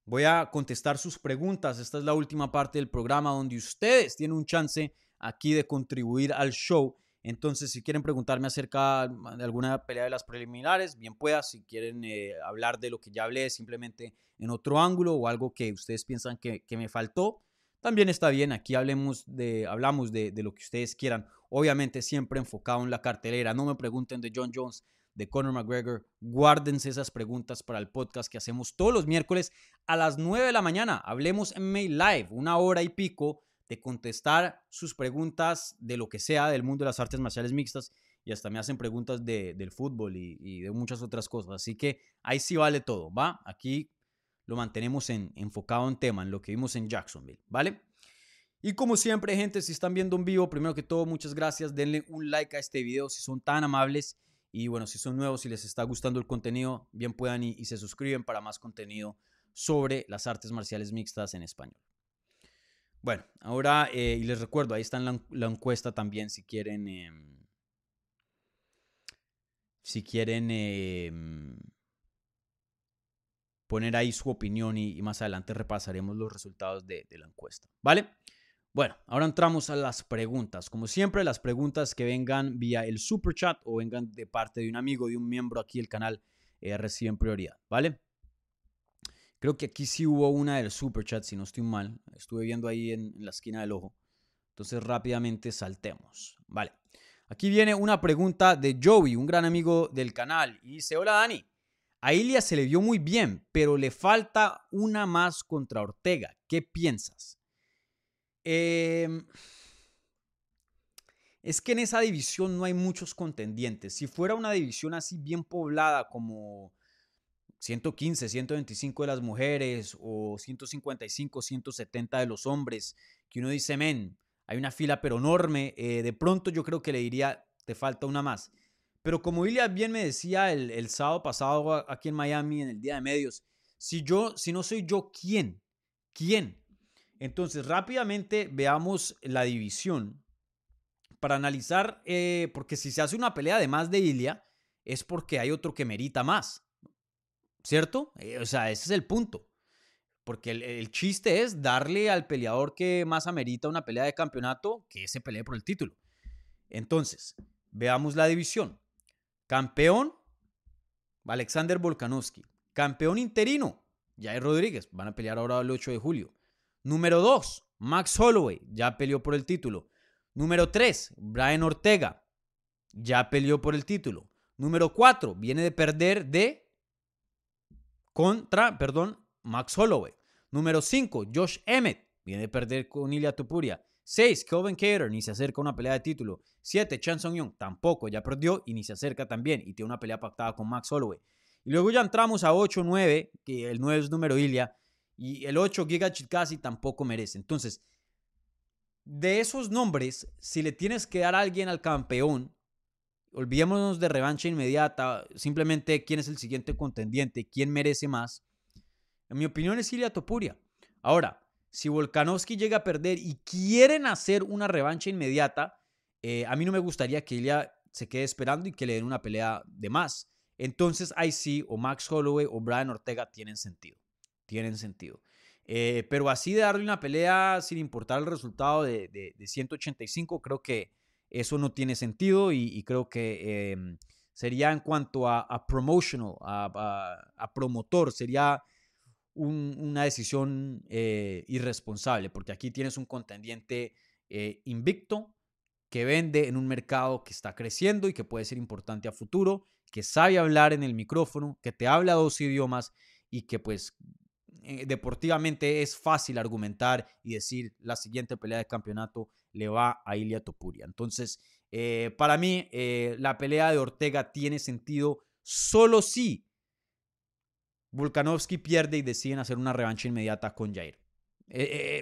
voy a contestar sus preguntas. Esta es la última parte del programa donde ustedes tienen un chance aquí de contribuir al show entonces, si quieren preguntarme acerca de alguna pelea de las preliminares, bien pueda. Si quieren eh, hablar de lo que ya hablé simplemente en otro ángulo o algo que ustedes piensan que, me faltó, también está bien. Aquí hablemos de, hablamos de, lo que ustedes quieran. Obviamente siempre enfocado en la cartelera. No me pregunten de John Jones, de Conor McGregor. Guárdense esas preguntas para el podcast que hacemos todos los miércoles a las 9 de la mañana. Hablemos en Mail Live, una hora y pico de contestar sus preguntas de lo que sea del mundo de las artes marciales mixtas y hasta me hacen preguntas de, del fútbol y, de muchas otras cosas. Así que ahí sí vale todo, ¿va? Aquí lo mantenemos en, enfocado en tema, en lo que vimos en Jacksonville, ¿vale? Y como siempre, gente, si están viendo en vivo, primero que todo, muchas gracias. Denle un like a este video si son tan amables. Y bueno, si son nuevos, si les está gustando el contenido, bien puedan y se suscriben para más contenido sobre las artes marciales mixtas en español. Bueno, ahora, eh, y les recuerdo, ahí está la, la encuesta también si quieren, em, si quieren em, poner ahí su opinión y, más adelante repasaremos los resultados de, de, la encuesta. ¿Vale? Bueno, ahora entramos a las preguntas. Como siempre, las preguntas que vengan vía el super chat o vengan de parte de un amigo, de un miembro aquí del canal, eh, reciben prioridad. ¿Vale? Creo que aquí sí hubo una del super chat, si no estoy mal. Estuve viendo ahí en, la esquina del ojo. Entonces rápidamente saltemos. Vale. Aquí viene una pregunta de Joey, un gran amigo del canal. Y dice, hola Dani. A Ilia se le vio muy bien, pero le falta una más contra Ortega. ¿Qué piensas? Em, es que en esa división no hay muchos contendientes. Si fuera una división así bien poblada como 115, 125 de las mujeres o 155, 170 de los hombres, que uno dice, men, hay una fila pero enorme, eh, de pronto yo creo que le diría, te falta una más. Pero como Ilya bien me decía el, el, sábado pasado aquí en Miami, en el Día de Medios, si yo, si no soy yo, ¿quién? ¿Quién? Entonces, rápidamente veamos la división para analizar, eh, porque si se hace una pelea de más de Ilya, es porque hay otro que merita más. ¿Cierto? Eh, o sea, ese es el punto. Porque el, chiste es darle al peleador que más amerita una pelea de campeonato que se pelee por el título. Entonces, veamos la división. Campeón, Alexander Volkanovski. Campeón interino, Jair Rodríguez. Van a pelear ahora el 8 de julio. Número 2, Max Holloway. Ya peleó por el título. Número 3, Brian Ortega. Ya peleó por el título. Número 4, viene de perder de contra, perdón, Max Holloway. Número 5, Josh Emmett. Viene a perder con Ilya Tupuria. 6, Kelvin Cater, ni se acerca a una pelea de título. 7, Chan Song Young, tampoco, ya perdió y ni se acerca también. Y tiene una pelea pactada con Max Holloway. Y luego ya entramos a 8, 9, que el 9 es número Ilya. Y el 8, Giga Chikasi, tampoco merece. Entonces, de esos nombres, si le tienes que dar a alguien al campeón, olvidémonos de revancha inmediata, simplemente quién es el siguiente contendiente, quién merece más. En mi opinión es Ilya Topuria. Ahora, si Volkanovski llega a perder y quieren hacer una revancha inmediata, eh, a mí no me gustaría que Ilya se quede esperando y que le den una pelea de más. Entonces ahí sí, o Max Holloway o Brian Ortega tienen sentido. Tienen sentido. Eh, pero así de darle una pelea sin importar el resultado de, de 185, creo que eso no tiene sentido y, creo que em, sería en cuanto a, promotional, a, promotor, sería una decisión eh, irresponsable, porque aquí tienes un contendiente eh, invicto que vende en un mercado que está creciendo y que puede ser importante a futuro, que sabe hablar en el micrófono, que te habla dos idiomas y que pues eh, deportivamente es fácil argumentar y decir la siguiente pelea de campeonato le va a Ilia Topuria. Entonces, eh, para mí, eh, la pelea de Ortega tiene sentido solo si Volkanovski pierde y deciden hacer una revancha inmediata con Jair.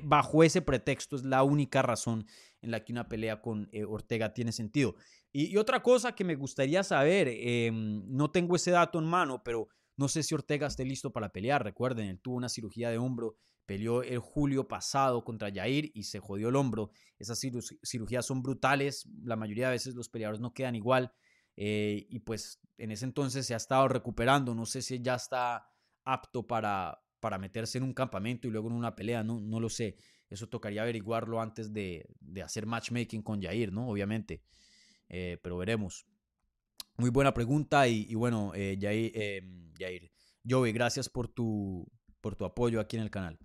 bajo ese pretexto es la única razón en la que una pelea con Ortega tiene sentido. Y, otra cosa que me gustaría saber, em, no tengo ese dato en mano, pero no sé si Ortega esté listo para pelear. Recuerden, él tuvo una cirugía de hombro, peleó el julio pasado contra Jair y se jodió el hombro. Esas cirugías son brutales. La mayoría de veces los peleadores no quedan igual. Eh, y pues en ese entonces se ha estado recuperando. No sé si ya está apto para, para meterse en un campamento y luego en una pelea. No, no lo sé. Eso tocaría averiguarlo antes de, hacer matchmaking con Jair, ¿no? Obviamente. Eh, pero veremos. Muy buena pregunta y, bueno, eh, Jair, eh, Joey, gracias por tu, por tu apoyo aquí en el canal.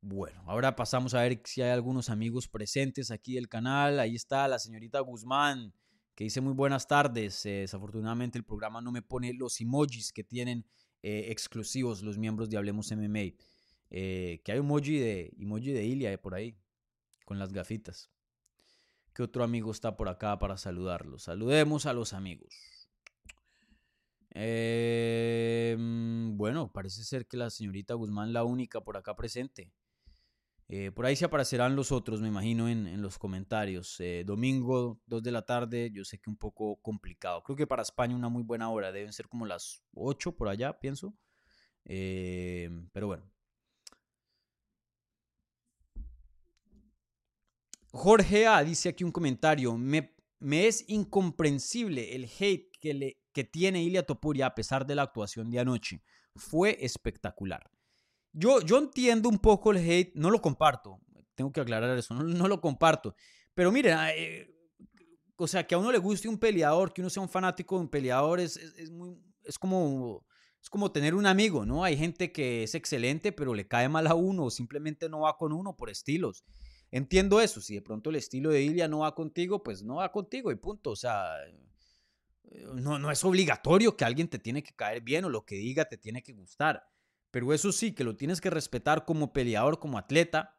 Bueno, ahora pasamos a ver si hay algunos amigos presentes aquí del canal. Ahí está la señorita Guzmán, que dice muy buenas tardes. Eh, desafortunadamente el programa no me pone los emojis que tienen eh, exclusivos los miembros de Hablemos MMA. que hay emoji de, emoji de Ilia por ahí, con las gafitas otro amigo está por acá para saludarlo? Saludemos a los amigos. Em, bueno, parece ser que la señorita Guzmán la única por acá presente. Eh, por ahí se aparecerán los otros, me imagino, en, los comentarios. Eh, domingo, 2 de la tarde, yo sé que un poco complicado. Creo que para España una muy buena hora, deben ser como las 8 por allá, pienso. Em, pero bueno, Jorge A dice aquí un comentario, me, me es incomprensible el hate que, le, que tiene Ilia Topuria a pesar de la actuación de anoche. Fue espectacular. Yo, yo entiendo un poco el hate, no lo comparto, tengo que aclarar eso, no, lo comparto. Pero miren, eh, o sea, que a uno le guste un peleador, que uno sea un fanático de un peleador, es, es, es como es como tener un amigo, ¿no? Hay gente que es excelente, pero le cae mal a uno o simplemente no va con uno por estilos. Entiendo eso, si de pronto el estilo de Ilia no va contigo, pues no va contigo y punto. O sea, eh, no, no es obligatorio que alguien te tiene que caer bien o lo que diga te tiene que gustar. Pero eso sí, que lo tienes que respetar como peleador, como atleta,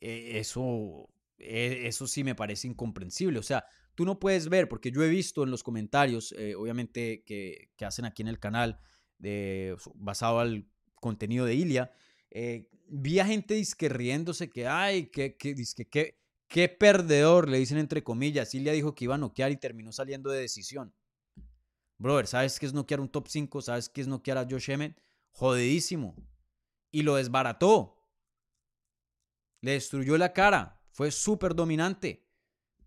eh, eso e, eso sí me parece incomprensible. O sea, tú no puedes ver, porque yo he visto en los comentarios, eh, obviamente, que, que, hacen aquí en el canal, de, basado al contenido de Ilia, eh, vi a gente disque riéndose que, ay, que, que, que, qué perdedor, le dicen entre comillas. Ilia dijo que iba a noquear y terminó saliendo de decisión. Brother, ¿sabes qué es noquear un top 5? ¿Sabes qué es noquear a Josh Emmett? Jodidísimo. Y lo desbarató. Le destruyó la cara. Fue súper dominante.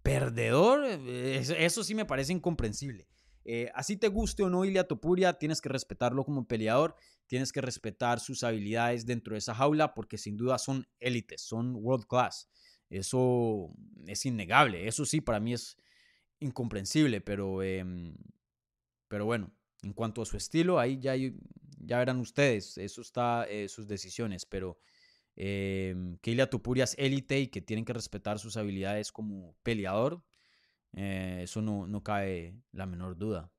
Perdedor, eso sí me parece incomprensible. Eh, así te guste o no Ilia Topuria, tienes que respetarlo como peleador, tienes que respetar sus habilidades dentro de esa jaula porque sin duda son élites, son world class. Eso es innegable, eso sí para mí es incomprensible, pero, em, pero bueno, en cuanto a su estilo, ahí ya, ya verán ustedes, eso está eh, sus decisiones, pero eh, que Ilia Topuria es élite y que tienen que respetar sus habilidades como peleador, eh, eso no, no cabe la menor duda.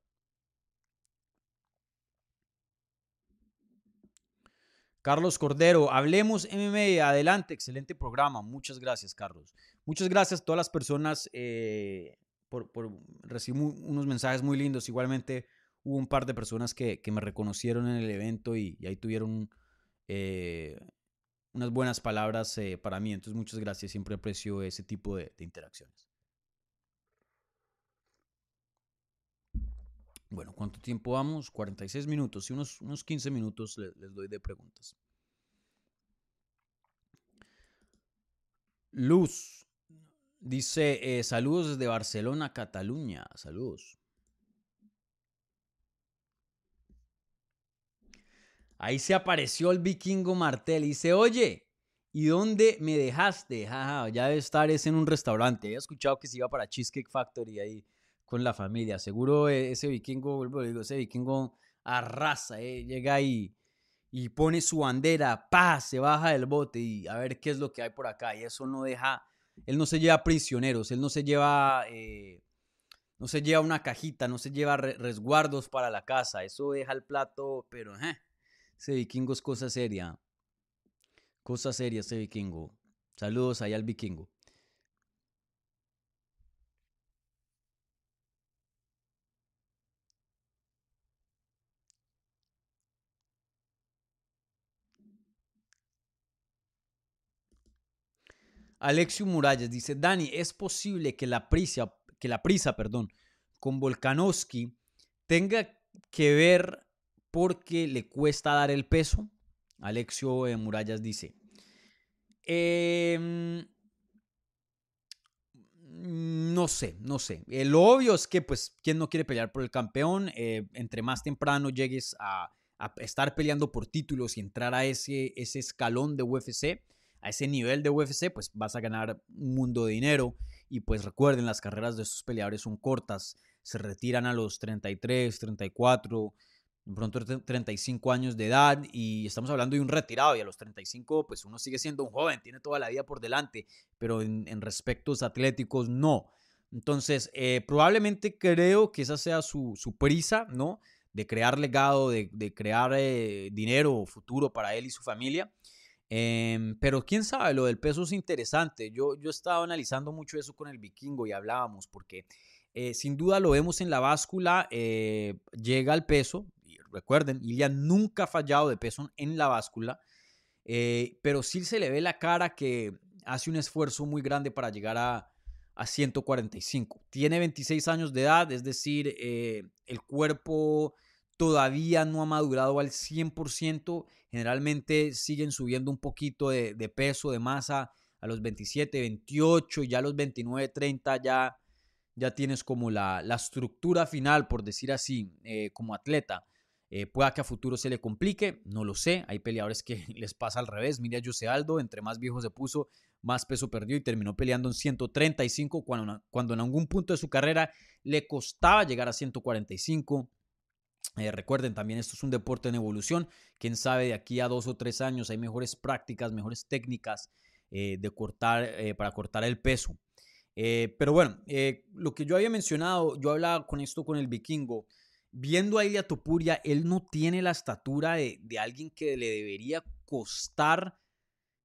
Carlos Cordero, hablemos MMA, adelante, excelente programa. Muchas gracias, Carlos. Muchas gracias a todas las personas eh, por, recibir unos mensajes muy lindos. Igualmente hubo un par de personas que, me reconocieron en el evento y, ahí tuvieron eh, unas buenas palabras para mí. Entonces, muchas gracias. Siempre aprecio ese tipo de interacciones. Bueno, ¿cuánto tiempo vamos? 46 minutos y unos, unos 15 minutos les, doy de preguntas. Luz dice, eh, saludos desde Barcelona, Cataluña. Saludos. Ahí se apareció el vikingo Martel y dice, oye, ¿y dónde me dejaste? ya debe estar es en un restaurante. He escuchado que se iba para Cheesecake Factory ahí con la familia. Seguro e, ese vikingo, vuelvo digo, ese vikingo arrasa, eh, llega ahí y pone su bandera, pa, se baja del bote y a ver qué es lo que hay por acá. Y eso no deja, él no se lleva prisioneros, él no se lleva, eh, no se lleva una cajita, no se lleva resguardos para la casa. Eso deja el plato, pero eh, ese vikingo es cosa seria. Cosa seria ese vikingo. Saludos ahí al vikingo. Alexio Muralles dice, Dani, ¿es posible que la prisa, que la prisa perdón, con Volkanovski tenga que ver porque le cuesta dar el peso? Alexio eh, Murallas dice, em, no sé, no sé. Lo obvio es que, pues, ¿quién no quiere pelear por el campeón? Eh, entre más temprano llegues a, estar peleando por títulos y entrar a ese, ese escalón de UFC, a ese nivel de UFC, pues vas a ganar un mundo de dinero. Y pues recuerden, las carreras de estos peleadores son cortas. Se retiran a los 33, 34, de pronto 35 años de edad. Y estamos hablando de un retirado. Y a los 35, pues uno sigue siendo un joven, tiene toda la vida por delante. Pero en, en respectos atléticos, no. Entonces, eh, probablemente creo que esa sea su, su prisa, ¿no? De crear legado, de, de crear eh, dinero futuro para él y su familia. Em, pero quién sabe, lo del peso es interesante. Yo, yo estaba analizando mucho eso con el vikingo y hablábamos, porque eh, sin duda lo vemos en la báscula, eh, llega al peso. Y recuerden, Ilya nunca ha fallado de peso en la báscula, eh, pero sí se le ve la cara que hace un esfuerzo muy grande para llegar a, a 145. Tiene 26 años de edad, es decir, el cuerpo todavía no ha madurado al 100%. Generalmente siguen subiendo un poquito de, peso, de masa a los 27, 28, ya a los 29, 30 ya, ya tienes como la, la estructura final, por decir así, eh, como atleta. Eh, pueda que a futuro se le complique, no lo sé. Hay peleadores que [laughs] les pasa al revés. Mira a Jose Aldo, entre más viejo se puso, más peso perdió y terminó peleando en 135 cuando, cuando en algún punto de su carrera le costaba llegar a 145. Eh, recuerden, también esto es un deporte en evolución. Quién sabe, de aquí a dos o tres años hay mejores prácticas, mejores técnicas eh, de cortar, eh, para cortar el peso. pero bueno, lo que yo había mencionado, yo hablaba con esto con el vikingo. Viendo a Ilia Topuria, él no tiene la estatura de, de alguien que le debería costar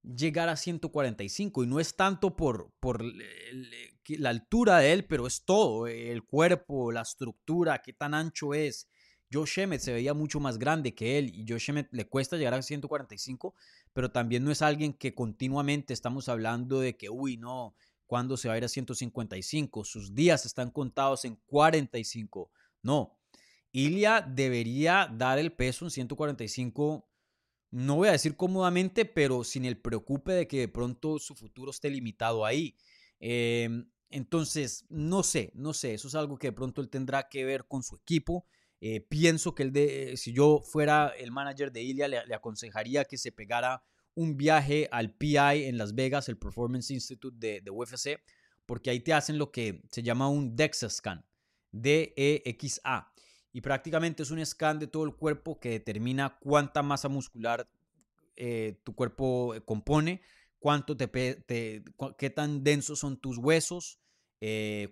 llegar a 145 y no es tanto por, por la altura de él, pero es todo, el cuerpo, la estructura, qué tan ancho es. Josh Emmett se veía mucho más grande que él y Josh Emmett le cuesta llegar a 145, pero también no es alguien que continuamente estamos hablando de que, uy, no, ¿cuándo se va a ir a 155? Sus días están contados en 45. No, Ilia debería dar el peso en 145 no voy a decir cómodamente, pero sin el preocupe de que de pronto su futuro esté limitado ahí. Em, entonces, no sé, no sé, eso es algo que de pronto él tendrá que ver con su equipo. Eh, pienso que de, si yo fuera el manager de Ilia, le, aconsejaría que se pegara un viaje al PI en Las Vegas, el Performance Institute de, UFC, porque ahí te hacen lo que se llama un DEXA scan, D-E-X-A y prácticamente es un scan de todo el cuerpo que determina cuánta masa muscular eh, tu cuerpo eh, compone, cuánto te, qué tan densos son tus huesos,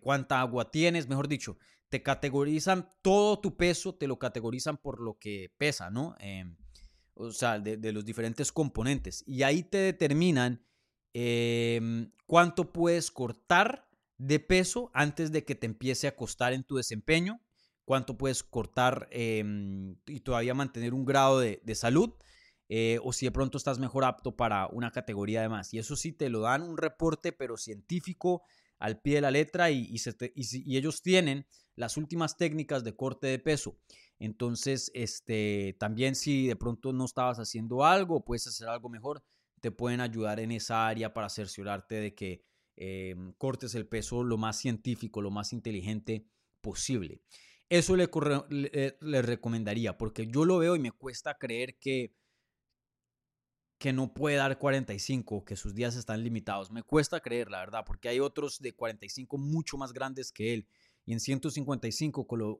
cuánta agua tienes, mejor dicho, te categorizan todo tu peso, te lo categorizan por lo que pesa, ¿no? Em, o sea, de, los diferentes componentes. Y ahí te determinan em, cuánto puedes cortar de peso antes de que te empiece a costar en tu desempeño cuánto puedes cortar em, y todavía mantener un grado de, salud, eh, o si de pronto estás mejor apto para una categoría de más. Y eso sí te lo dan un reporte, pero científico al pie de la letra y, ellos tienen las últimas técnicas de corte de peso. Entonces, este, también si de pronto no estabas haciendo algo, puedes hacer algo mejor, te pueden ayudar en esa área para cerciorarte de que em, cortes el peso lo más científico, lo más inteligente posible. Eso le, le, recomendaría, porque yo lo veo y me cuesta creer que, que no puede dar 45, que sus días están limitados. Me cuesta creer, la verdad, porque hay otros de 45 mucho más grandes que él. Y en 155, como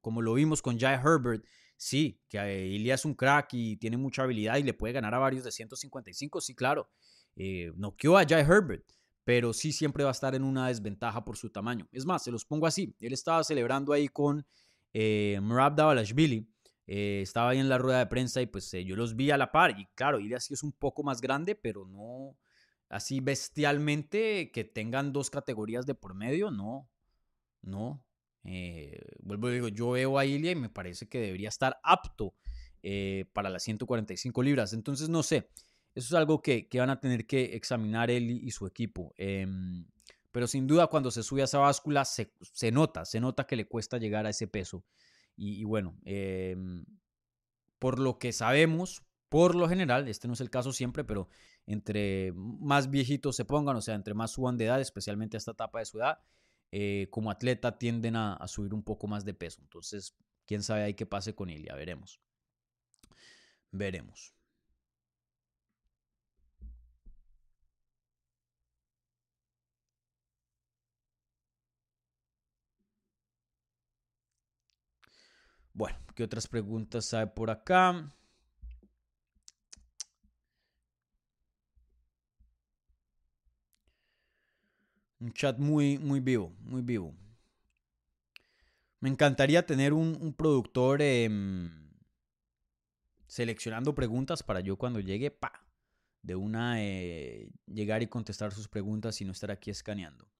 como lo, vimos con Jai Herbert, sí, que Ilya es un crack y tiene mucha habilidad y le puede ganar a varios de 155, sí, claro. Eh, noqueó a Jai Herbert pero sí siempre va a estar en una desventaja por su tamaño. Es más, se los pongo así. Él estaba celebrando ahí con eh, Murab eh, estaba ahí en la rueda de prensa y pues eh, yo los vi a la par. Y claro, Ilya sí es un poco más grande, pero no así bestialmente que tengan dos categorías de por medio, no, no. Eh, vuelvo a digo, yo veo a Ilya y me parece que debería estar apto para las 145 libras. Entonces, no sé. Eso es algo que, van a tener que examinar él y, su equipo. Em, pero sin duda cuando se sube a esa báscula se, nota, se nota que le cuesta llegar a ese peso. Y, bueno, em, por lo que sabemos, por lo general, este no es el caso siempre, pero entre más viejitos se pongan, o sea, entre más suban de edad, especialmente a esta etapa de su edad, eh, como atleta tienden a, subir un poco más de peso. Entonces, quién sabe ahí qué pase con Ilia, veremos. Veremos. Bueno, ¿qué otras preguntas hay por acá? Un chat muy, muy vivo, muy vivo. Me encantaría tener un, productor em, seleccionando preguntas para yo cuando llegue, pa, de una eh, llegar y contestar sus preguntas y no estar aquí escaneando.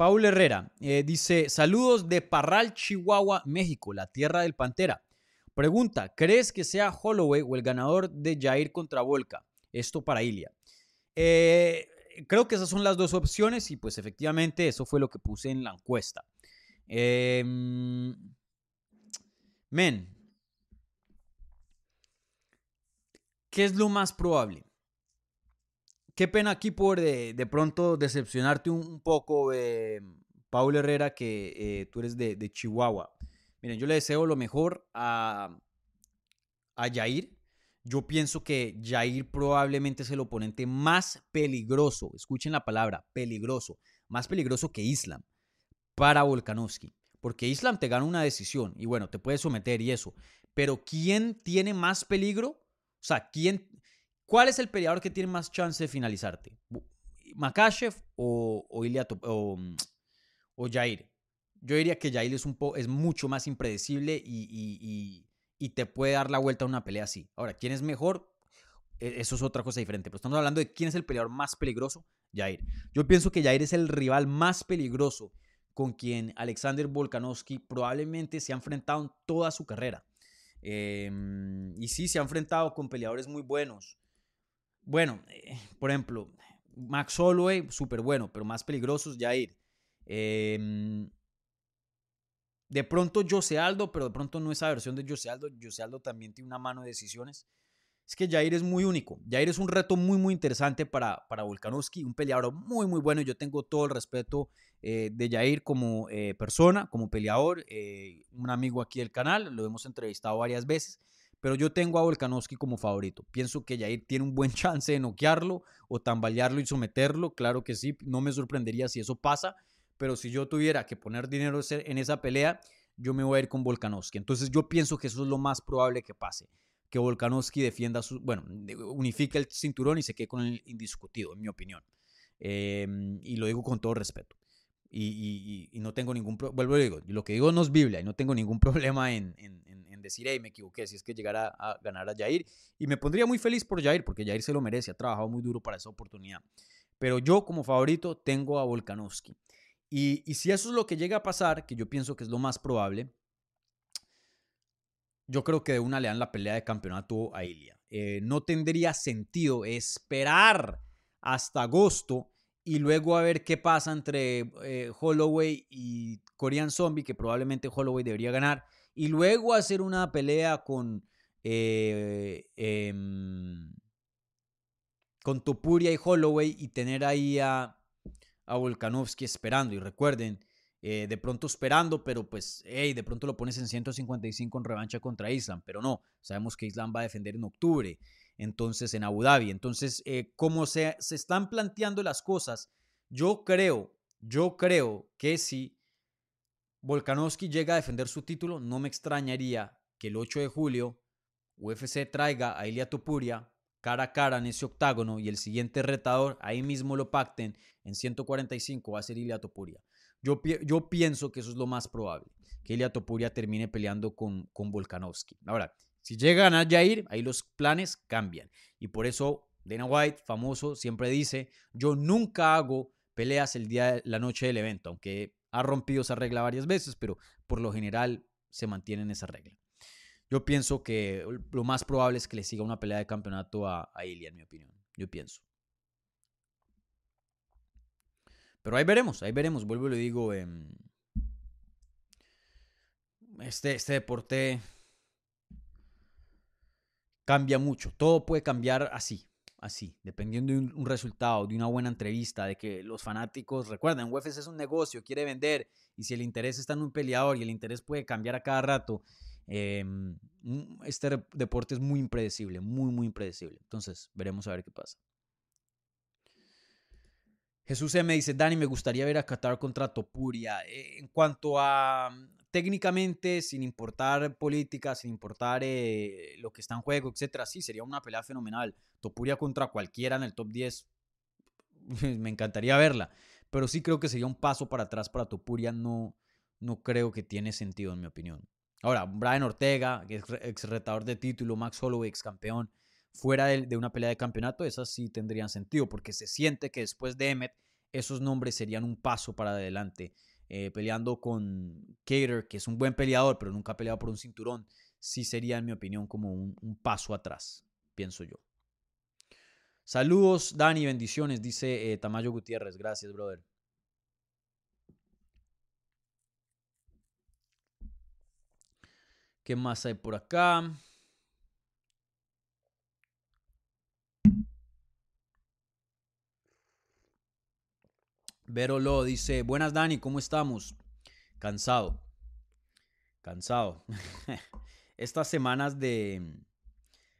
Paul Herrera eh, dice, saludos de Parral, Chihuahua, México, la tierra del Pantera. Pregunta, ¿crees que sea Holloway o el ganador de Jair contra Volca? Esto para Ilia. Eh, creo que esas son las dos opciones y pues efectivamente eso fue lo que puse en la encuesta. Em, men, ¿qué es lo más probable? Qué pena aquí por de, pronto decepcionarte un, poco, eh, Herrera, que eh, tú eres de, Chihuahua. Miren, yo le deseo lo mejor a, a Jair. Yo pienso que Jair probablemente es el oponente más peligroso, escuchen la palabra, peligroso, más peligroso que Islam para Volkanovski. Porque Islam te gana una decisión y bueno, te puede someter y eso. Pero ¿quién tiene más peligro? O sea, ¿quién, ¿Cuál es el peleador que tiene más chance de finalizarte? ¿Makashev o, o, o, o Jair? Yo diría que Jair es, un es mucho más impredecible y, y, y, te puede dar la vuelta a una pelea así. Ahora, ¿quién es mejor? E, eso es otra cosa diferente. Pero estamos hablando de quién es el peleador más peligroso. Jair. Yo pienso que Jair es el rival más peligroso con quien Alexander Volkanovski probablemente se ha enfrentado en toda su carrera. Em, y sí, se ha enfrentado con peleadores muy buenos. Bueno, eh, por ejemplo, Max Holloway, súper bueno, pero más peligrosos, Jair. Eh, de pronto Jose Aldo, pero de pronto no esa versión de Jose Aldo. Jose Aldo también tiene una mano de decisiones. Es que Jair es muy único. Jair es un reto muy, muy interesante para, para Volkanovski, un peleador muy, muy bueno. Yo tengo todo el respeto eh, de Jair como eh, persona, como peleador, eh, un amigo aquí del canal, lo hemos entrevistado varias veces, pero yo tengo a Volkanovski como favorito. Pienso que Jair tiene un buen [laughs] chance de noquearlo o tambalearlo y someterlo, claro que sí, no me sorprendería si eso pasa, pero si yo tuviera que poner dinero en esa pelea, yo me voy a ir con Volkanovski. Entonces yo pienso que eso es lo más probable que pase, que Volkanovski defienda su, bueno, unifique el cinturón y se quede con el indiscutido, en mi opinión. Em, y lo digo con todo respeto. Y, no tengo ningún problema, vuelvo a digo, lo que digo no es Biblia y no tengo ningún [laughs] problema en, decir, hey, me equivoqué, si es que llegara a ganar a Jair. Y me pondría muy feliz por Jair, porque Jair se lo merece, ha trabajado muy duro para esa oportunidad. Pero yo como favorito tengo a Volkanovski. Y, si eso es lo que llega a pasar, que yo pienso que es lo más probable, yo creo que de una le dan la pelea de campeonato a Ilia. Eh, no tendría sentido esperar hasta agosto y luego a ver qué pasa entre eh, Holloway y Korean Zombie, que probablemente Holloway debería ganar, y luego hacer una pelea con, eh, em, con Topuria y Holloway y tener ahí a a Volkanovski esperando. Y recuerden, eh, de pronto esperando, pero pues, hey, de pronto lo pones en 155 en revancha contra Islam, pero no, sabemos que Islam va a defender en octubre, entonces en Abu Dhabi. Entonces, eh, como se, se están planteando las cosas, yo creo, yo creo que si Volkanovski llega a defender su título, no me extrañaría que el 8 de julio UFC traiga a Ilia Topuria cara a cara en ese octágono y el siguiente retador ahí mismo lo pacten en 145 va a ser Ilia Topuria. Yo, pienso que eso es lo más probable, que Ilia Topuria termine peleando con, con Volkanovski. Ahora, si llega a Jair, ahí los planes cambian. Y por eso Dana White, famoso, siempre dice, yo nunca hago peleas el día, la noche del evento, aunque ha rompido esa regla varias veces, pero por lo general se mantiene en esa regla. Yo pienso que lo más probable es que le siga una pelea de campeonato a, a Ilya, en mi opinión. Yo pienso. Pero ahí veremos, ahí veremos. Vuelvo y le digo, em, este, este deporte cambia mucho. Todo puede cambiar así, así, dependiendo de un, resultado, de una buena entrevista, de que los fanáticos, recuerden, UFC es un negocio, quiere vender, y si el interés está en un peleador y el interés puede cambiar a cada rato, Em, este deporte es muy impredecible, muy, muy impredecible. Entonces, veremos a ver qué pasa. Jesús me dice, Dani, me gustaría ver a Qatar contra Topuria. Eh, en cuanto a técnicamente, sin importar política, sin importar eh, lo que está en juego, etcétera, sí, sería una pelea fenomenal. Topuria contra cualquiera en el top 10, [laughs] me encantaría verla. Pero sí creo que sería un paso para atrás para Topuria. No, no creo que tiene sentido, en mi opinión. Ahora, Brian Ortega, ex retador de título, Max Holloway, ex campeón, fuera de, una pelea de campeonato, esas sí tendrían sentido, porque se siente que después de Emmet, esos nombres serían un paso para adelante. Eh, peleando con Cater, que es un buen peleador, pero nunca ha peleado por un cinturón, sí sería, en mi opinión, como un, un paso atrás, pienso yo. Saludos, Dani, bendiciones, dice eh, Tamayo Gutiérrez. Gracias, brother. ¿Qué más hay por acá? Verolo dice, buenas Dani, ¿cómo estamos? Cansado. Cansado. [laughs] Estas semanas de,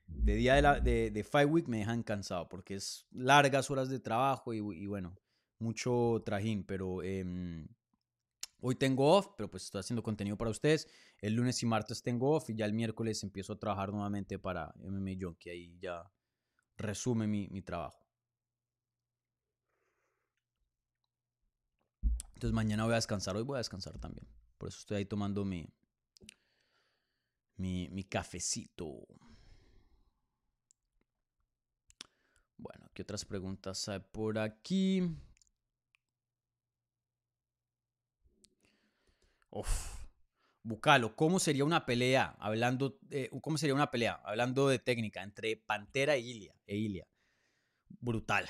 de día de, la, de, Five Week me dejan cansado porque es largas horas de trabajo y, bueno, mucho trajín, pero em, Hoy tengo off, pero pues estoy haciendo contenido para ustedes. El lunes y martes tengo off y ya el miércoles empiezo a trabajar nuevamente para MMA Junkie. Ahí ya resume mi, mi trabajo. Entonces mañana voy a descansar, hoy voy a descansar también. Por eso estoy ahí tomando mi, mi, cafecito. Bueno, ¿qué otras preguntas hay por aquí? Uf. Bucalo, ¿cómo sería una pelea? Hablando, eh, ¿cómo sería una pelea? Hablando de técnica entre Pantera e Ilia. E Ilia. Brutal.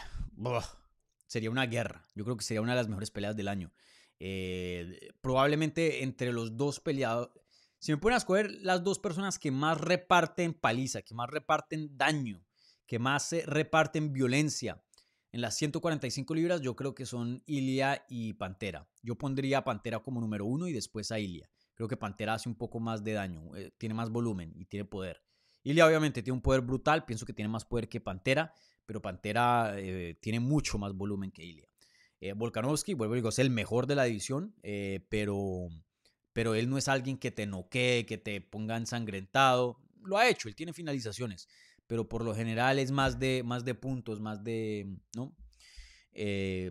Sería una guerra. Yo creo que sería una de las mejores peleas del año. Eh, probablemente entre los dos peleados. Si me a escoger las dos personas que más reparten paliza, que más reparten daño, que más reparten violencia en las 145 libras, yo creo que son Ilia y Pantera. Yo pondría a Pantera como número uno y después a Ilia. Creo que Pantera hace un poco más de daño, eh, tiene más volumen y tiene poder. Ilia obviamente tiene un poder brutal, pienso que tiene más poder que Pantera, pero Pantera eh, tiene mucho más volumen que Ilia. Eh, Volkanovski, vuelvo a decir, es el mejor de la división, eh, pero, pero él no es alguien que te noquee, que te ponga ensangrentado. Lo ha hecho, él tiene finalizaciones, pero por lo general es más de, más de puntos, más de, ¿no?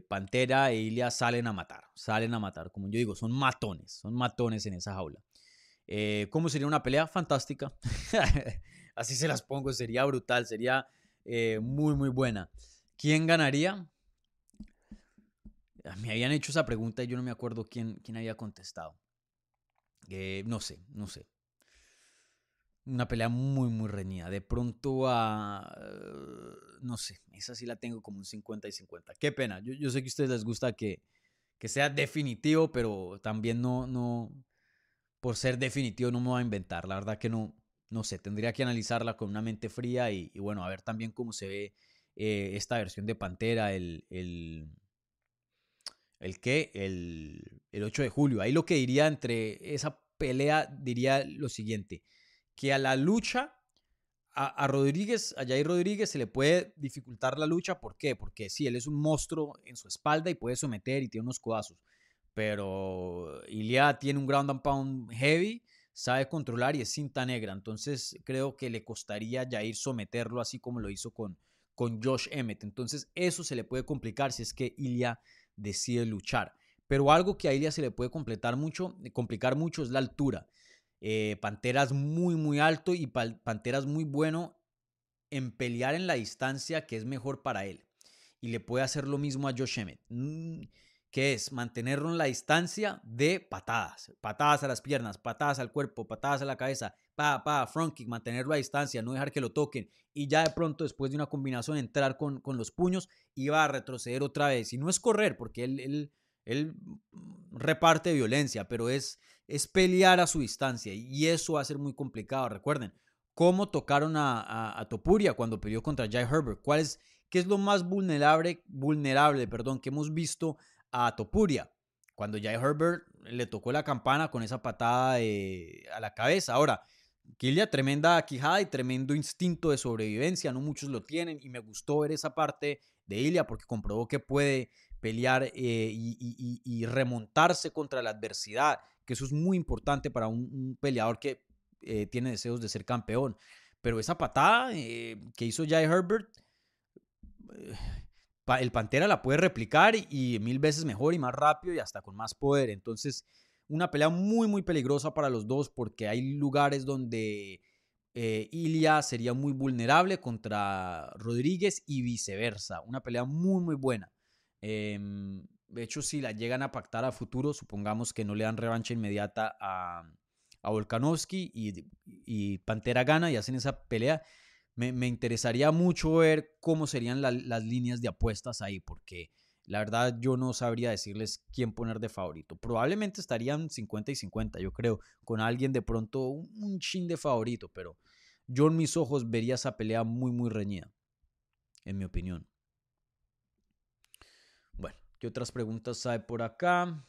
Pantera e Ilia salen a matar, salen a matar, como yo digo, son matones, son matones en esa jaula. ¿Cómo sería una pelea? Fantástica. [laughs] Así se las pongo, sería brutal, sería muy, muy buena. ¿Quién ganaría? me habían hecho esa pregunta y yo no me acuerdo quién, quién había contestado. Eh, no sé, no sé. Una pelea muy, muy reñida. De pronto a... no sé, esa sí la tengo como un 50 y 50. Qué pena. Yo, yo sé que a ustedes les gusta que, que sea definitivo, pero también no, no... Por ser definitivo no me voy a inventar. La verdad que no, no sé. Tendría que analizarla con una mente fría y, bueno, a ver también cómo se ve eh, esta versión de Pantera, el, el ¿El qué? El, 8 de julio. Ahí lo que diría entre esa pelea, diría lo siguiente, que a la lucha, a, Rodríguez, a Jair Rodríguez se le puede dificultar la lucha. ¿Por qué? Porque sí, él es un monstruo en su espalda y puede someter y tiene unos codazos. Pero Ilia tiene un ground and pound heavy, sabe controlar y es cinta negra. Entonces creo que le costaría a Jair someterlo así como lo hizo con, con Josh Emmett. Entonces eso se le puede complicar si es que Ilia decide luchar. Pero algo que a Ilia se le puede completar mucho, eh, complicar mucho es la altura. Eh, Pantera es muy, muy alto y Pantera es muy bueno en pelear en la distancia que es mejor para él. Y le puede hacer lo mismo a Josh Emmett, mm, que es mantenerlo en la distancia de patadas. Patadas a las piernas, patadas al cuerpo, patadas a la cabeza, pa, pa, front mantenerlo a distancia, no dejar que lo toquen. Y ya de pronto, después de una combinación, entrar con, con los puños y va a retroceder otra vez. Y no es correr, porque él, él, él reparte violencia, pero es, es pelear a su distancia. Y eso va a ser muy complicado. Recuerden, cómo tocaron a, a, Topuria cuando peleó contra Jai Herbert. ¿Cuál es, ¿Qué es lo más vulnerable, vulnerable perdón, que hemos visto a Topuria? Cuando Jai Herbert le tocó la campana con esa patada a la cabeza. Ahora, Kilia, tremenda quijada y tremendo instinto de sobrevivencia, no muchos lo tienen y me gustó ver esa parte de Ilia porque comprobó que puede pelear eh, y, remontarse contra la adversidad, que eso es muy importante para un, peleador que eh, tiene deseos de ser campeón. Pero esa patada eh, que hizo Jai Herbert, el Pantera la puede replicar y mil veces mejor y más rápido y hasta con más poder. Entonces, una pelea muy, muy peligrosa para los dos porque hay lugares donde eh, Ilia sería muy vulnerable contra Rodríguez y viceversa. Una pelea muy, muy buena. Em, de hecho, si la llegan a pactar a futuro, supongamos que no le dan revancha inmediata a, a Volkanovski y, Pantera gana y hacen esa pelea, me, interesaría mucho ver cómo serían las líneas de apuestas ahí, porque la verdad, yo no sabría decirles quién poner de favorito. Probablemente estarían 50 y 50, yo creo, con alguien de pronto un chin de favorito, pero yo en mis ojos vería esa pelea muy, muy reñida, en mi opinión. Bueno, ¿qué otras preguntas hay por acá?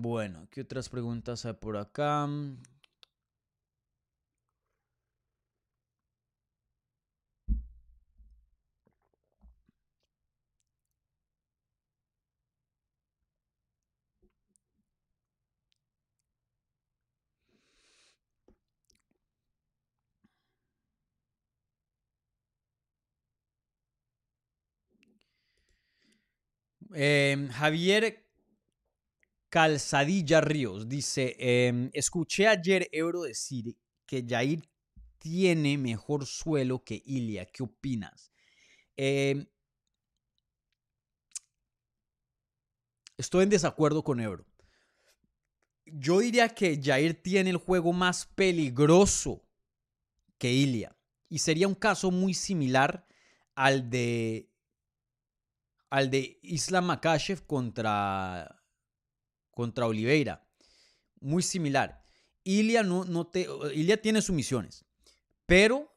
Bueno, ¿qué otras preguntas hay por acá? Eh, Javier Calzadilla Ríos dice, em, escuché ayer Euro decir que Jair tiene mejor suelo que Ilia. ¿Qué opinas? Em, estoy en desacuerdo con Ebro. Yo diría que Jair tiene el juego más peligroso que Ilia. Y sería un caso muy similar al de al de Islam Makashev contra contra Oliveira. Muy similar. Ilia no, no te, tiene sus misiones, pero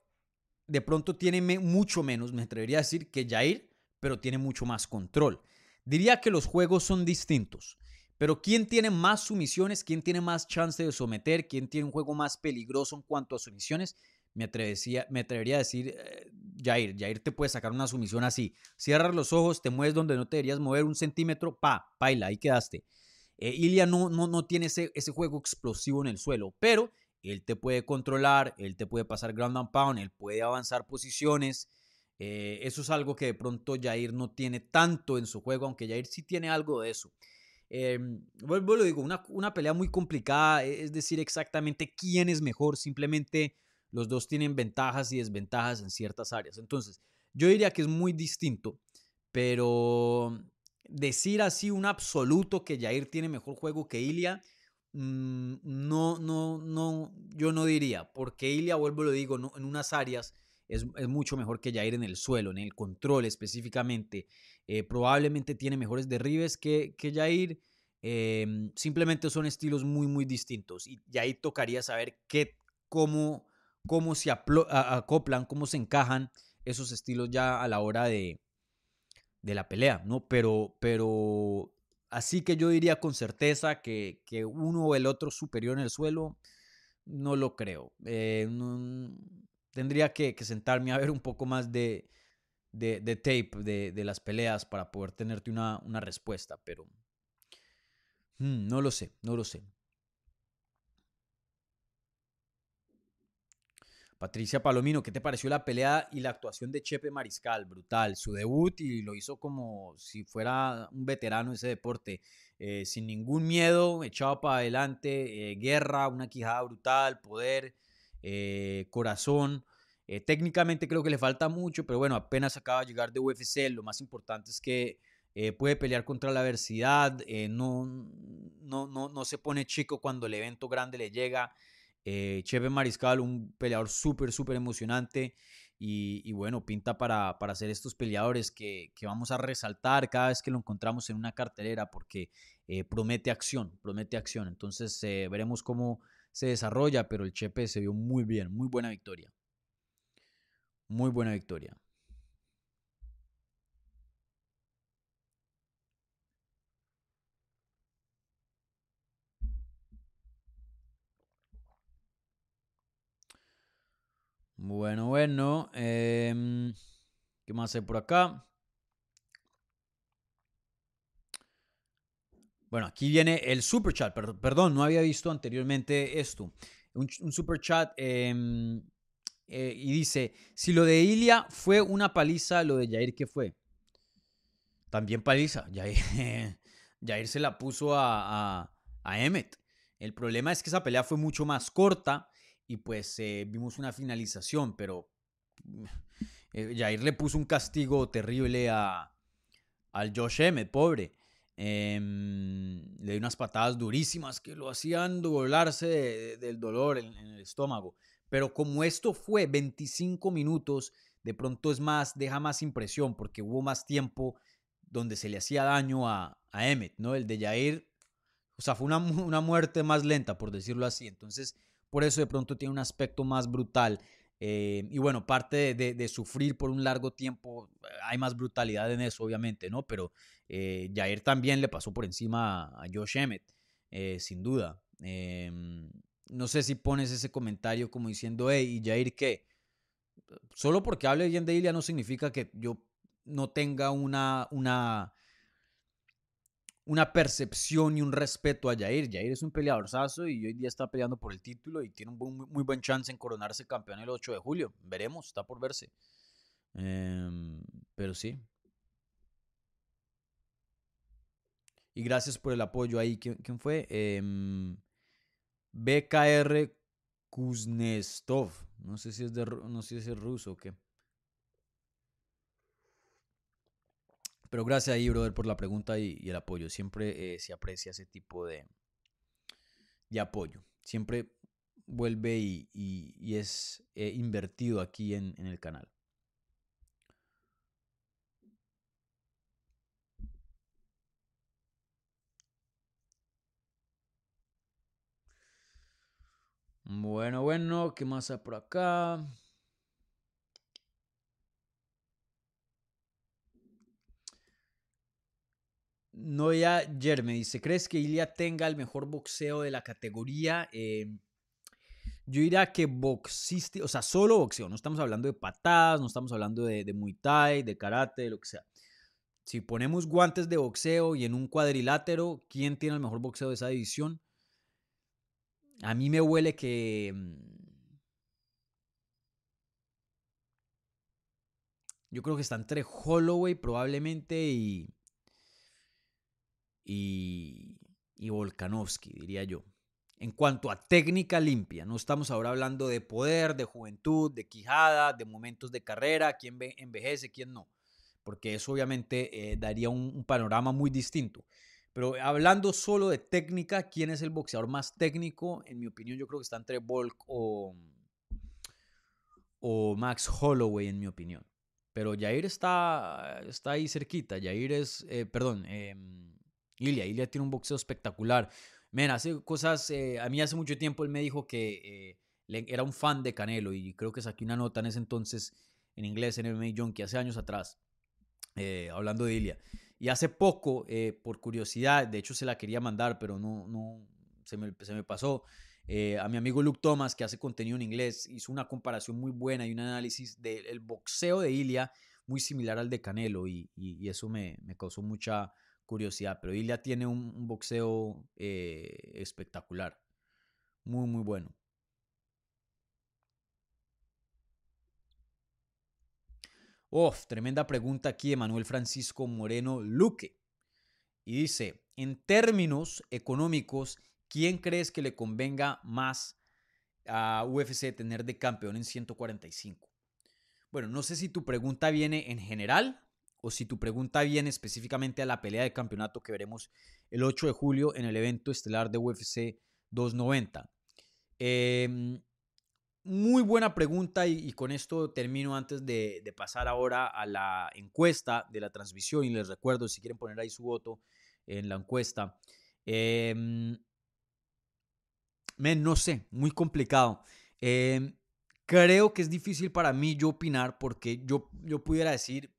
de pronto tiene mucho menos, me atrevería a decir, que Jair, pero tiene mucho más control. Diría que los juegos son distintos. Pero ¿quién tiene más sumisiones? ¿Quién tiene más chance de someter? ¿Quién tiene un juego más peligroso en cuanto a sumisiones? Me, me atrevería a decir eh, Jair. Jair te puede sacar una sumisión así. Cierras los ojos, te mueves donde no te deberías mover un centímetro, pa, baila, ahí quedaste. Eh, Ilia no, no, no tiene ese, ese juego explosivo en el suelo, pero él te puede controlar, él te puede pasar ground and pound, él puede avanzar posiciones. Eh, eso es algo que de pronto Jair no tiene tanto en su juego, aunque Jair sí tiene algo de eso. Eh, vuelvo lo digo, una, una, pelea muy complicada, e, es decir exactamente quién es mejor, simplemente los dos tienen ventajas y desventajas en ciertas áreas. Entonces, yo diría que es muy distinto, pero decir así un absoluto que Jair tiene mejor juego que Ilia, mm, no, no, no, yo no diría, porque Ilia, vuelvo lo digo, en unas áreas es, es, mucho mejor que Jair en el suelo, en el control específicamente, eh, probablemente tiene mejores derribes que, que Jair. Em, simplemente son estilos muy, muy distintos. Y, ahí tocaría saber qué, cómo, cómo se acoplan, cómo se encajan esos estilos ya a la hora de, de la pelea, ¿no? Pero, pero así que yo diría con certeza que, que uno o el otro superior en el suelo, no lo creo. Eh, tendría que, sentarme a ver un poco más de, de, tape de, las peleas para poder tenerte una, una respuesta, pero mm, no lo sé, no lo sé. Patricia Palomino, ¿qué te pareció la pelea y la actuación de Chepe Mariscal? Brutal, su debut y lo hizo como si fuera un veterano de ese deporte, eh, sin ningún miedo, echado para adelante, eh, guerra, una quijada brutal, poder, eh, corazón. Técnicamente creo que le falta mucho, pero bueno, apenas acaba de llegar de UFC. Lo más importante es que puede pelear contra la adversidad, no, no, no, no, se pone chico cuando el evento grande le llega. Cheve Mariscal, un peleador súper, súper emocionante y, bueno, pinta para, para ser estos peleadores que, que, vamos a resaltar cada vez que lo encontramos en una cartelera porque promete acción, promete acción. Entonces veremos cómo se desarrolla, pero el Chepe se vio muy bien, muy buena victoria. Muy buena victoria. Bueno, bueno. Em, ¿Qué más hay por acá? Bueno, aquí viene el super chat. Perdón, no había visto anteriormente esto. Un, super chat. Em, eh, y dice, si lo de Ilia fue una paliza, lo de Jair, ¿qué fue? También paliza. Jair, [laughs] se la puso a, a, a, Emmet. El problema es que esa pelea fue mucho más corta y pues eh, vimos una finalización, pero eh, Jair le puso un castigo terrible a, al Josh Emmett, pobre. Em, le dio unas patadas durísimas que lo hacían doblarse del dolor en, el estómago. Pero como esto fue 25 minutos, de pronto es más, deja más impresión porque hubo más tiempo donde se le hacía daño a, a Emmet, ¿no? El de Jair, o sea, fue una, una, muerte más lenta, por decirlo así. Entonces, por eso de pronto tiene un aspecto más brutal. Eh, y bueno, parte de, sufrir por un largo tiempo, hay más brutalidad en eso, obviamente, ¿no? Pero eh, Jair también le pasó por encima a Josh Emmett, eh, sin duda. Em, no sé si pones ese comentario como diciendo, hey, ¿y Jair qué? Solo porque hable bien de Ilia no significa que yo no tenga una, una, una percepción y un respeto a Jair. Jair es un peleador sazo y hoy día está peleando por el título y tiene un muy, muy buen chance en coronarse campeón el 8 de julio. Veremos, está por verse. Em, pero sí, Y gracias por el apoyo ahí. ¿Quién, quién fue? Em, BKR Kuznetsov. No sé si es de no sé si es ruso o qué. Pero gracias ahí, brother, por la pregunta y, el apoyo. Siempre eh, se aprecia ese tipo de, de apoyo. Siempre vuelve y es eh, invertido aquí en, en el canal. Bueno, bueno, ¿qué más hay por acá? Noia Yer me dice, ¿crees que Ilia tenga el mejor boxeo de la categoría? Eh, yo diría que boxístico, o sea, solo boxeo, no estamos hablando de patadas, no estamos hablando de, de Muay Thai, de karate, de lo que sea. Si ponemos guantes de boxeo y en un cuadrilátero, ¿quién tiene el mejor boxeo de esa división? A mí me huele que... mm, Yo creo que está entre Holloway probablemente y... Y... Y Volkanovski, diría yo. En cuanto a técnica limpia, no estamos ahora hablando de poder, de juventud, de quijada, de momentos de carrera, quién ve- envejece, quién no. Porque eso obviamente eh, daría un, un panorama muy distinto. Pero hablando solo de técnica, ¿quién es el boxeador más técnico? En mi opinión, yo creo que está entre Volk o, o Max Holloway, en mi opinión. Pero Jair está, está ahí cerquita. Jair es, eh, perdón, eh, Ilia. Ilia tiene un boxeo espectacular. Men, hace cosas, eh, a mí hace mucho tiempo él me dijo que eh, era un fan de Canelo y creo que saqué una nota en ese entonces en inglés en MMA Junkie hace años atrás, eh, hablando de Ilia. Y hace poco, por curiosidad, de hecho se la quería mandar, pero no, no se, me, se me pasó. a mi amigo Luke Thomas, que hace contenido en inglés, hizo una comparación muy buena y un análisis del boxeo de Ilia muy similar al de Canelo y, y- y eso me, me causó mucha curiosidad. Pero Ilia tiene un, boxeo eh, espectacular, muy, muy bueno. Uf, tremenda pregunta aquí de Manuel Francisco Moreno Luque. Y dice, en términos económicos, ¿quién crees que le convenga más a UFC tener de campeón en 145? Bueno, no sé si tu pregunta viene en general o si tu pregunta viene específicamente a la pelea de campeonato que veremos el 8 de julio en el evento estelar de UFC 290. Eh, muy buena pregunta y, con esto termino antes de, pasar ahora a la encuesta de la transmisión y les recuerdo si quieren poner ahí su voto en la encuesta. Eh, no sé, muy complicado. Eh, creo que es difícil para mí yo opinar porque yo, yo pudiera decir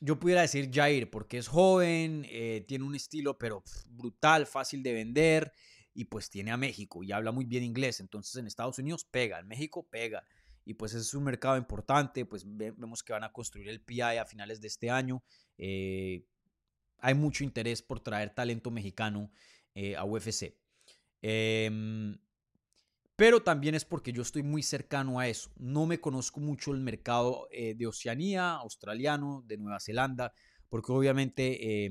yo pudiera decir Jair porque es joven, eh, tiene un estilo pero brutal, fácil de vender y pues tiene a México y habla muy bien inglés, entonces en Estados Unidos pega, en México pega y pues es un mercado importante, pues ve, vemos que van a construir el PI a finales de este año, eh, hay mucho interés por traer talento mexicano eh, a UFC. Eh, pero también es porque yo estoy muy cercano a eso. No me conozco mucho el mercado eh, de Oceanía, australiano, de Nueva Zelanda, porque obviamente eh,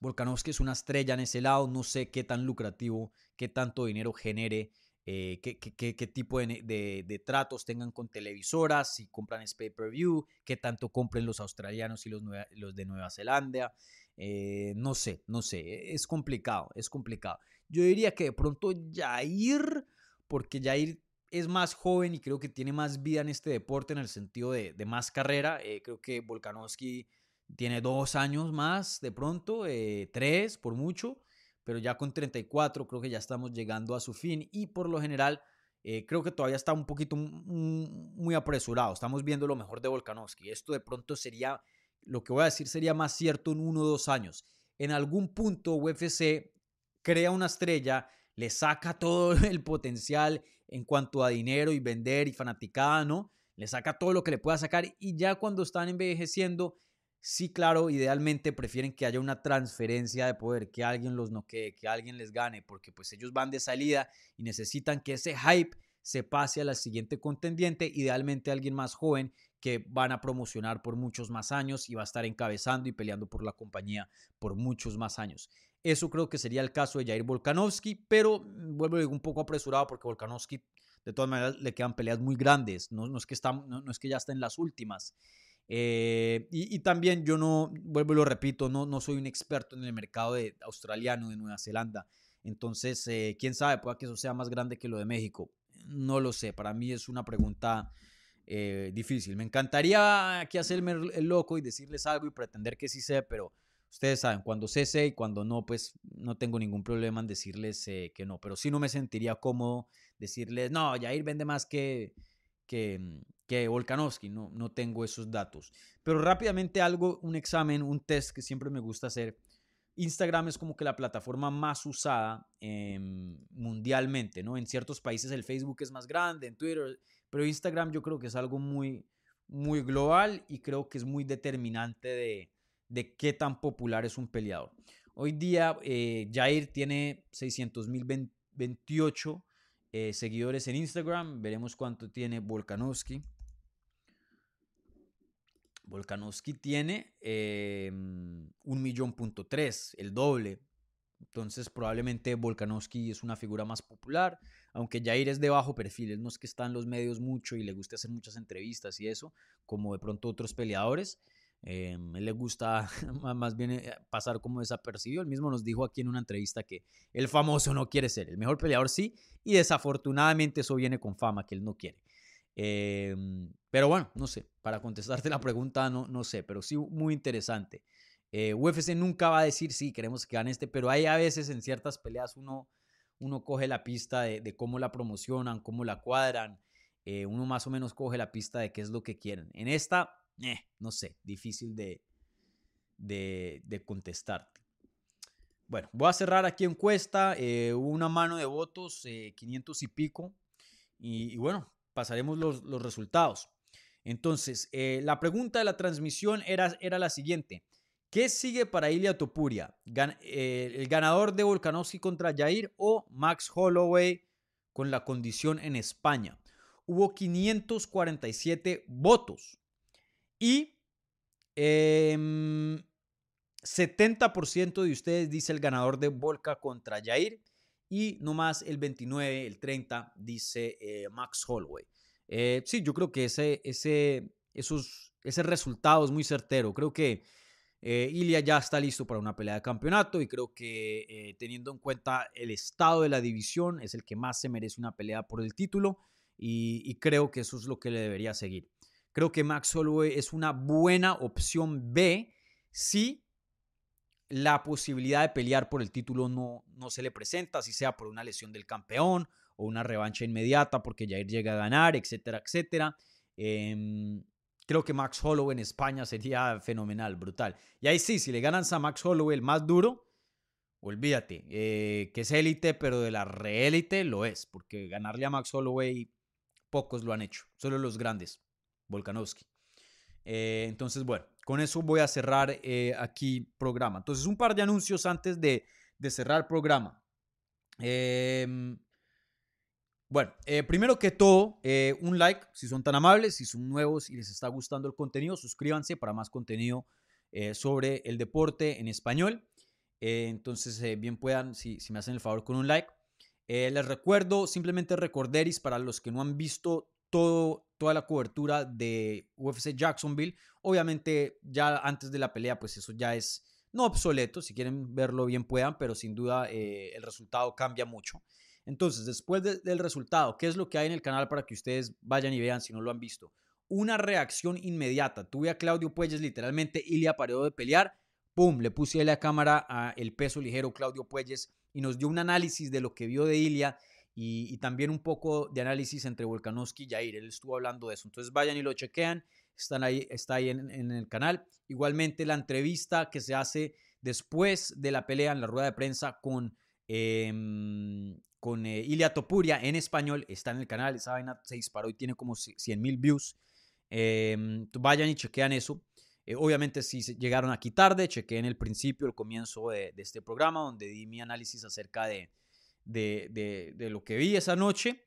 Volkanovski es una estrella en ese lado. No sé qué tan lucrativo, qué tanto dinero genere, eh, qué, tipo de, tratos tengan con televisoras, si compran es pay-per-view, qué tanto compren los australianos y los, nueva, de Nueva Zelanda. Eh, no sé, no sé, es complicado, es complicado. Yo diría que de pronto Jair, porque Jair es más joven y creo que tiene más vida en este deporte en el sentido de, de más carrera. Eh, creo que Volkanovski tiene dos años más de pronto, eh, tres por mucho, pero ya con 34 creo que ya estamos llegando a su fin y por lo general eh, creo que todavía está un poquito muy apresurado. Estamos viendo lo mejor de Volkanovski. Esto de pronto sería, lo que voy a decir sería más cierto en uno o dos años. En algún punto UFC crea una estrella, le saca todo [laughs] el potencial en cuanto a dinero y vender y fanaticada, ¿no? Le saca todo lo que le pueda sacar y ya cuando están envejeciendo, sí, claro, idealmente prefieren que haya una transferencia de poder, que alguien los noquee, que alguien les gane, porque pues ellos van de salida y necesitan que ese hype se pase a la siguiente contendiente, idealmente alguien más joven que van a promocionar por muchos más años y va a estar encabezando y peleando por la compañía por muchos más años. Eso creo que sería el caso de Jair Volkanovski, pero mm, vuelvo a un poco apresurado porque Volkanovski de todas maneras le quedan peleas muy grandes, no, es, que está, no, es que ya está en las últimas. Eh, y, también yo no, vuelvo y lo repito, no, no soy un experto en el mercado de australiano de Nueva Zelanda. Entonces, eh, quién sabe, pueda que eso sea más grande que lo de México. No lo sé, para mí es una pregunta eh, difícil. Me encantaría aquí hacerme el loco y decirles algo y pretender que sí sé, pero ustedes saben, cuando sé, y cuando no, pues no tengo ningún problema en decirles eh, que no. Pero sí no me sentiría cómodo decirles, no, Jair vende más que, que, que Volkanovski, no, no tengo esos datos. Pero rápidamente algo, un examen, un test que siempre me gusta hacer Instagram es como que la plataforma más usada em, mundialmente, ¿no? En ciertos países el Facebook es más grande, en Twitter, pero Instagram yo creo que es algo muy, muy global y creo que es muy determinante de, de qué tan popular es un peleador. Hoy día eh, Jair tiene 600.028 eh, seguidores en Instagram, veremos cuánto tiene Volkanovski. Volkanovski tiene eh, un millón punto tres, el doble. Entonces probablemente Volkanovski es una figura más popular, aunque Jair es de bajo perfil, no es que está en los medios mucho y le guste hacer muchas entrevistas y eso, como de pronto otros peleadores. Eh, él le gusta [laughs] más bien eh, pasar como desapercibido. Él mismo nos dijo aquí en una entrevista que el famoso no quiere ser. El mejor peleador sí, y desafortunadamente eso viene con fama que él no quiere. Em, pero bueno, no sé, para contestarte la pregunta, no, no sé, pero sí muy interesante. Eh, UFC nunca va a decir, sí, queremos que gane este, pero hay a veces en ciertas peleas uno, uno coge la pista de, cómo la promocionan, cómo la cuadran, eh, uno más o menos coge la pista de qué es lo que quieren. En esta, eh, no sé, difícil de, de. Bueno, voy a cerrar aquí encuesta, una mano de votos, 500 y pico, y bueno, pasaremos los, resultados. Entonces, eh, la pregunta de la transmisión era, era la siguiente. ¿Qué sigue para Ilia Topuria? Eh, ¿El ganador de Volkanovski contra Jair o Max Holloway con la condición en España? Hubo 547 votos y 70% em, de ustedes dice el ganador de Volka contra Jair y nomás el 29, el 30, dice eh, Max Holloway. Eh, sí, yo creo que ese, ese, esos, ese resultado es muy certero. Creo que eh, Ilia ya está listo para una pelea de campeonato y creo que teniendo en cuenta el estado de la división es el que más se merece una pelea por el título y, y creo que eso es lo que le debería seguir. Creo que Max Holloway es una buena opción B si la posibilidad de pelear por el título no, no se le presenta, si sea por una lesión del campeón o una revancha inmediata porque Jair llega a ganar, etcétera, etcétera. Em, creo que Max Holloway en España sería fenomenal, brutal. Y ahí sí, si le ganan a Max Holloway el más duro, olvídate, eh, que es élite, pero de la reélite lo es, porque ganarle a Max Holloway pocos lo han hecho, solo los grandes, Volkanovski. Eh, entonces, bueno, con eso voy a cerrar eh, aquí programa. Entonces, un par de anuncios antes de, cerrar el programa. Em, bueno, eh, primero que todo, eh, un like si son tan amables, si son nuevos y les está gustando el contenido, suscríbanse para más contenido sobre el deporte en español. entonces, bien puedan, si, si, me hacen el favor con un like. les recuerdo, simplemente recorderis para los que no han visto todo, toda la cobertura de UFC Jacksonville. Obviamente ya antes de la pelea, pues eso ya es no obsoleto, si quieren verlo bien puedan, pero sin duda eh, el resultado cambia mucho. Entonces, después del resultado, ¿qué es lo que hay en el canal para que ustedes vayan y vean si no lo han visto? Una reacción inmediata. Tuve a Claudio Puelles literalmente, Ilia paró de pelear, ¡pum! Le puse a la cámara a el peso ligero Claudio Puelles y nos dio un análisis de lo que vio de Ilia y, también un poco de análisis entre Volkanovski y Jair. Él estuvo hablando de eso. Entonces vayan y lo chequean. Están ahí, está ahí en, el canal. Igualmente la entrevista que se hace después de la pelea en la rueda de prensa con, eh, con eh, Ilia Topuria en español está en el canal. Esa vaina se disparó y tiene como 100 mil views. Em, vayan y chequean eso. Eh, obviamente si llegaron aquí tarde, chequeen el principio, el comienzo de, de este programa donde di mi análisis acerca de, de, lo que vi esa noche.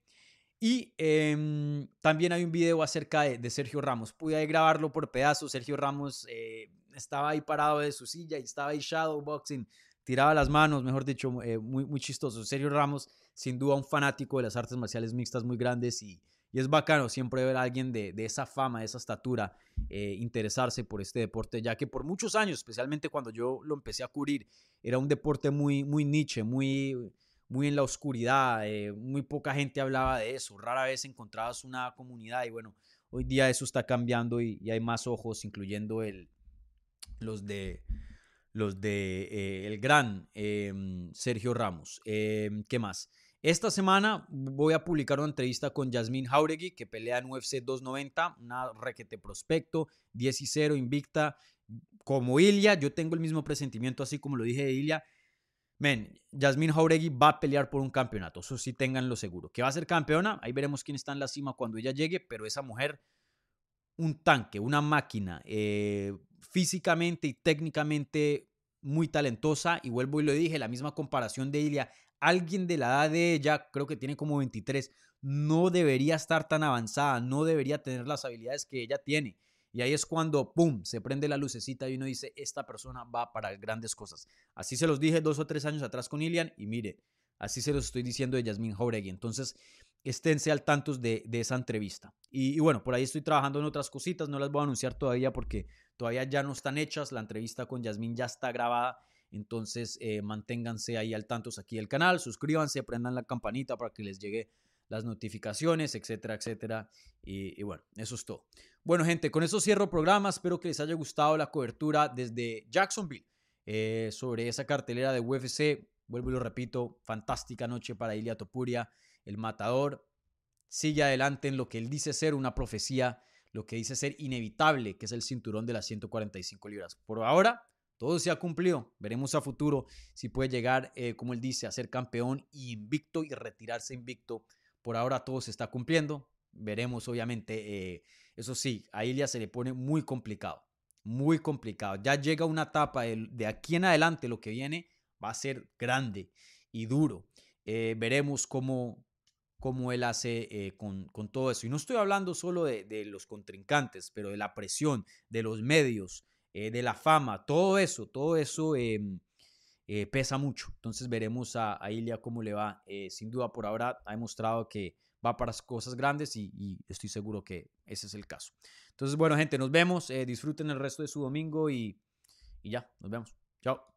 Y em, también hay un video acerca de, Sergio Ramos. Pude grabarlo por pedazos. Sergio Ramos eh, estaba ahí parado de su silla y estaba ahí shadowboxing, tiraba las manos, mejor dicho, eh, muy, muy chistoso. Sergio Ramos, sin duda, un fanático de las artes marciales mixtas muy grandes y, y es bacano siempre ver a alguien de, de esa fama, de esa estatura, eh, interesarse por este deporte, ya que por muchos años, especialmente cuando yo lo empecé a cubrir, era un deporte muy, muy niche, muy muy en la oscuridad, eh, muy poca gente hablaba de eso, rara vez encontrabas una comunidad y bueno, hoy día eso está cambiando y, hay más ojos, incluyendo el, los de los de eh, el gran em, Sergio Ramos. Em, ¿Qué más? Esta semana voy a publicar una entrevista con Yasmin Jauregui, que pelea en UFC 290, una requete prospecto, 10 y 0, invicta, como Ilia. Yo tengo el mismo presentimiento, así como lo dije de Ilia. Men, Jauregui va a pelear por un campeonato, eso sí tenganlo seguro. Que va a ser campeona, ahí veremos quién está en la cima cuando ella llegue, pero esa mujer, un tanque, una máquina, eh, físicamente y técnicamente muy talentosa. Y vuelvo y lo dije, la misma comparación de Ilia, alguien de la edad de ella, creo que tiene como 23, no debería estar tan avanzada, no debería tener las habilidades que ella tiene. Y ahí es cuando, ¡pum!, se prende la lucecita y uno dice, esta persona va para grandes cosas. Así se los dije dos o tres años atrás con Ilian y mire, así se los estoy diciendo de Yasmin Jauregui. Entonces, esténse al tanto de, de esa entrevista. Y, bueno, por ahí estoy trabajando en otras cositas, no las voy a anunciar todavía porque todavía ya no están hechas. La entrevista con Yasmin ya está grabada. Entonces, eh, manténganse ahí al tanto aquí del canal, suscríbanse, prendan la campanita para que les llegue las notificaciones, etcétera, etcétera. Y, bueno, eso es todo. Bueno, gente, con eso cierro programa. Espero que les haya gustado la cobertura desde Jacksonville eh, sobre esa cartelera de UFC. Vuelvo y lo repito, fantástica noche para Ilia Topuria, el matador. Sigue adelante en lo que él dice ser una profecía, lo que dice ser inevitable, que es el cinturón de las 145 libras. Por ahora, todo se ha cumplido. Veremos a futuro si puede llegar, eh, como él dice, a ser campeón y invicto y retirarse invicto por ahora todo se está cumpliendo. Veremos, obviamente. Eh, eso sí, a Ilia se le pone muy complicado. Muy complicado. Ya llega una etapa de, aquí en adelante, lo que viene va a ser grande y duro. Eh, veremos cómo, cómo él hace eh, con, todo eso. Y no estoy hablando solo de, los contrincantes, pero de la presión, de los medios, de la fama, todo eso, todo eso em, eh, pesa mucho. Entonces veremos a, a Ilia cómo le va. Eh, sin duda por ahora ha demostrado que va para cosas grandes y, estoy seguro que ese es el caso. Entonces bueno gente, nos vemos. Eh, disfruten el resto de su domingo y, y ya, nos vemos. Chao.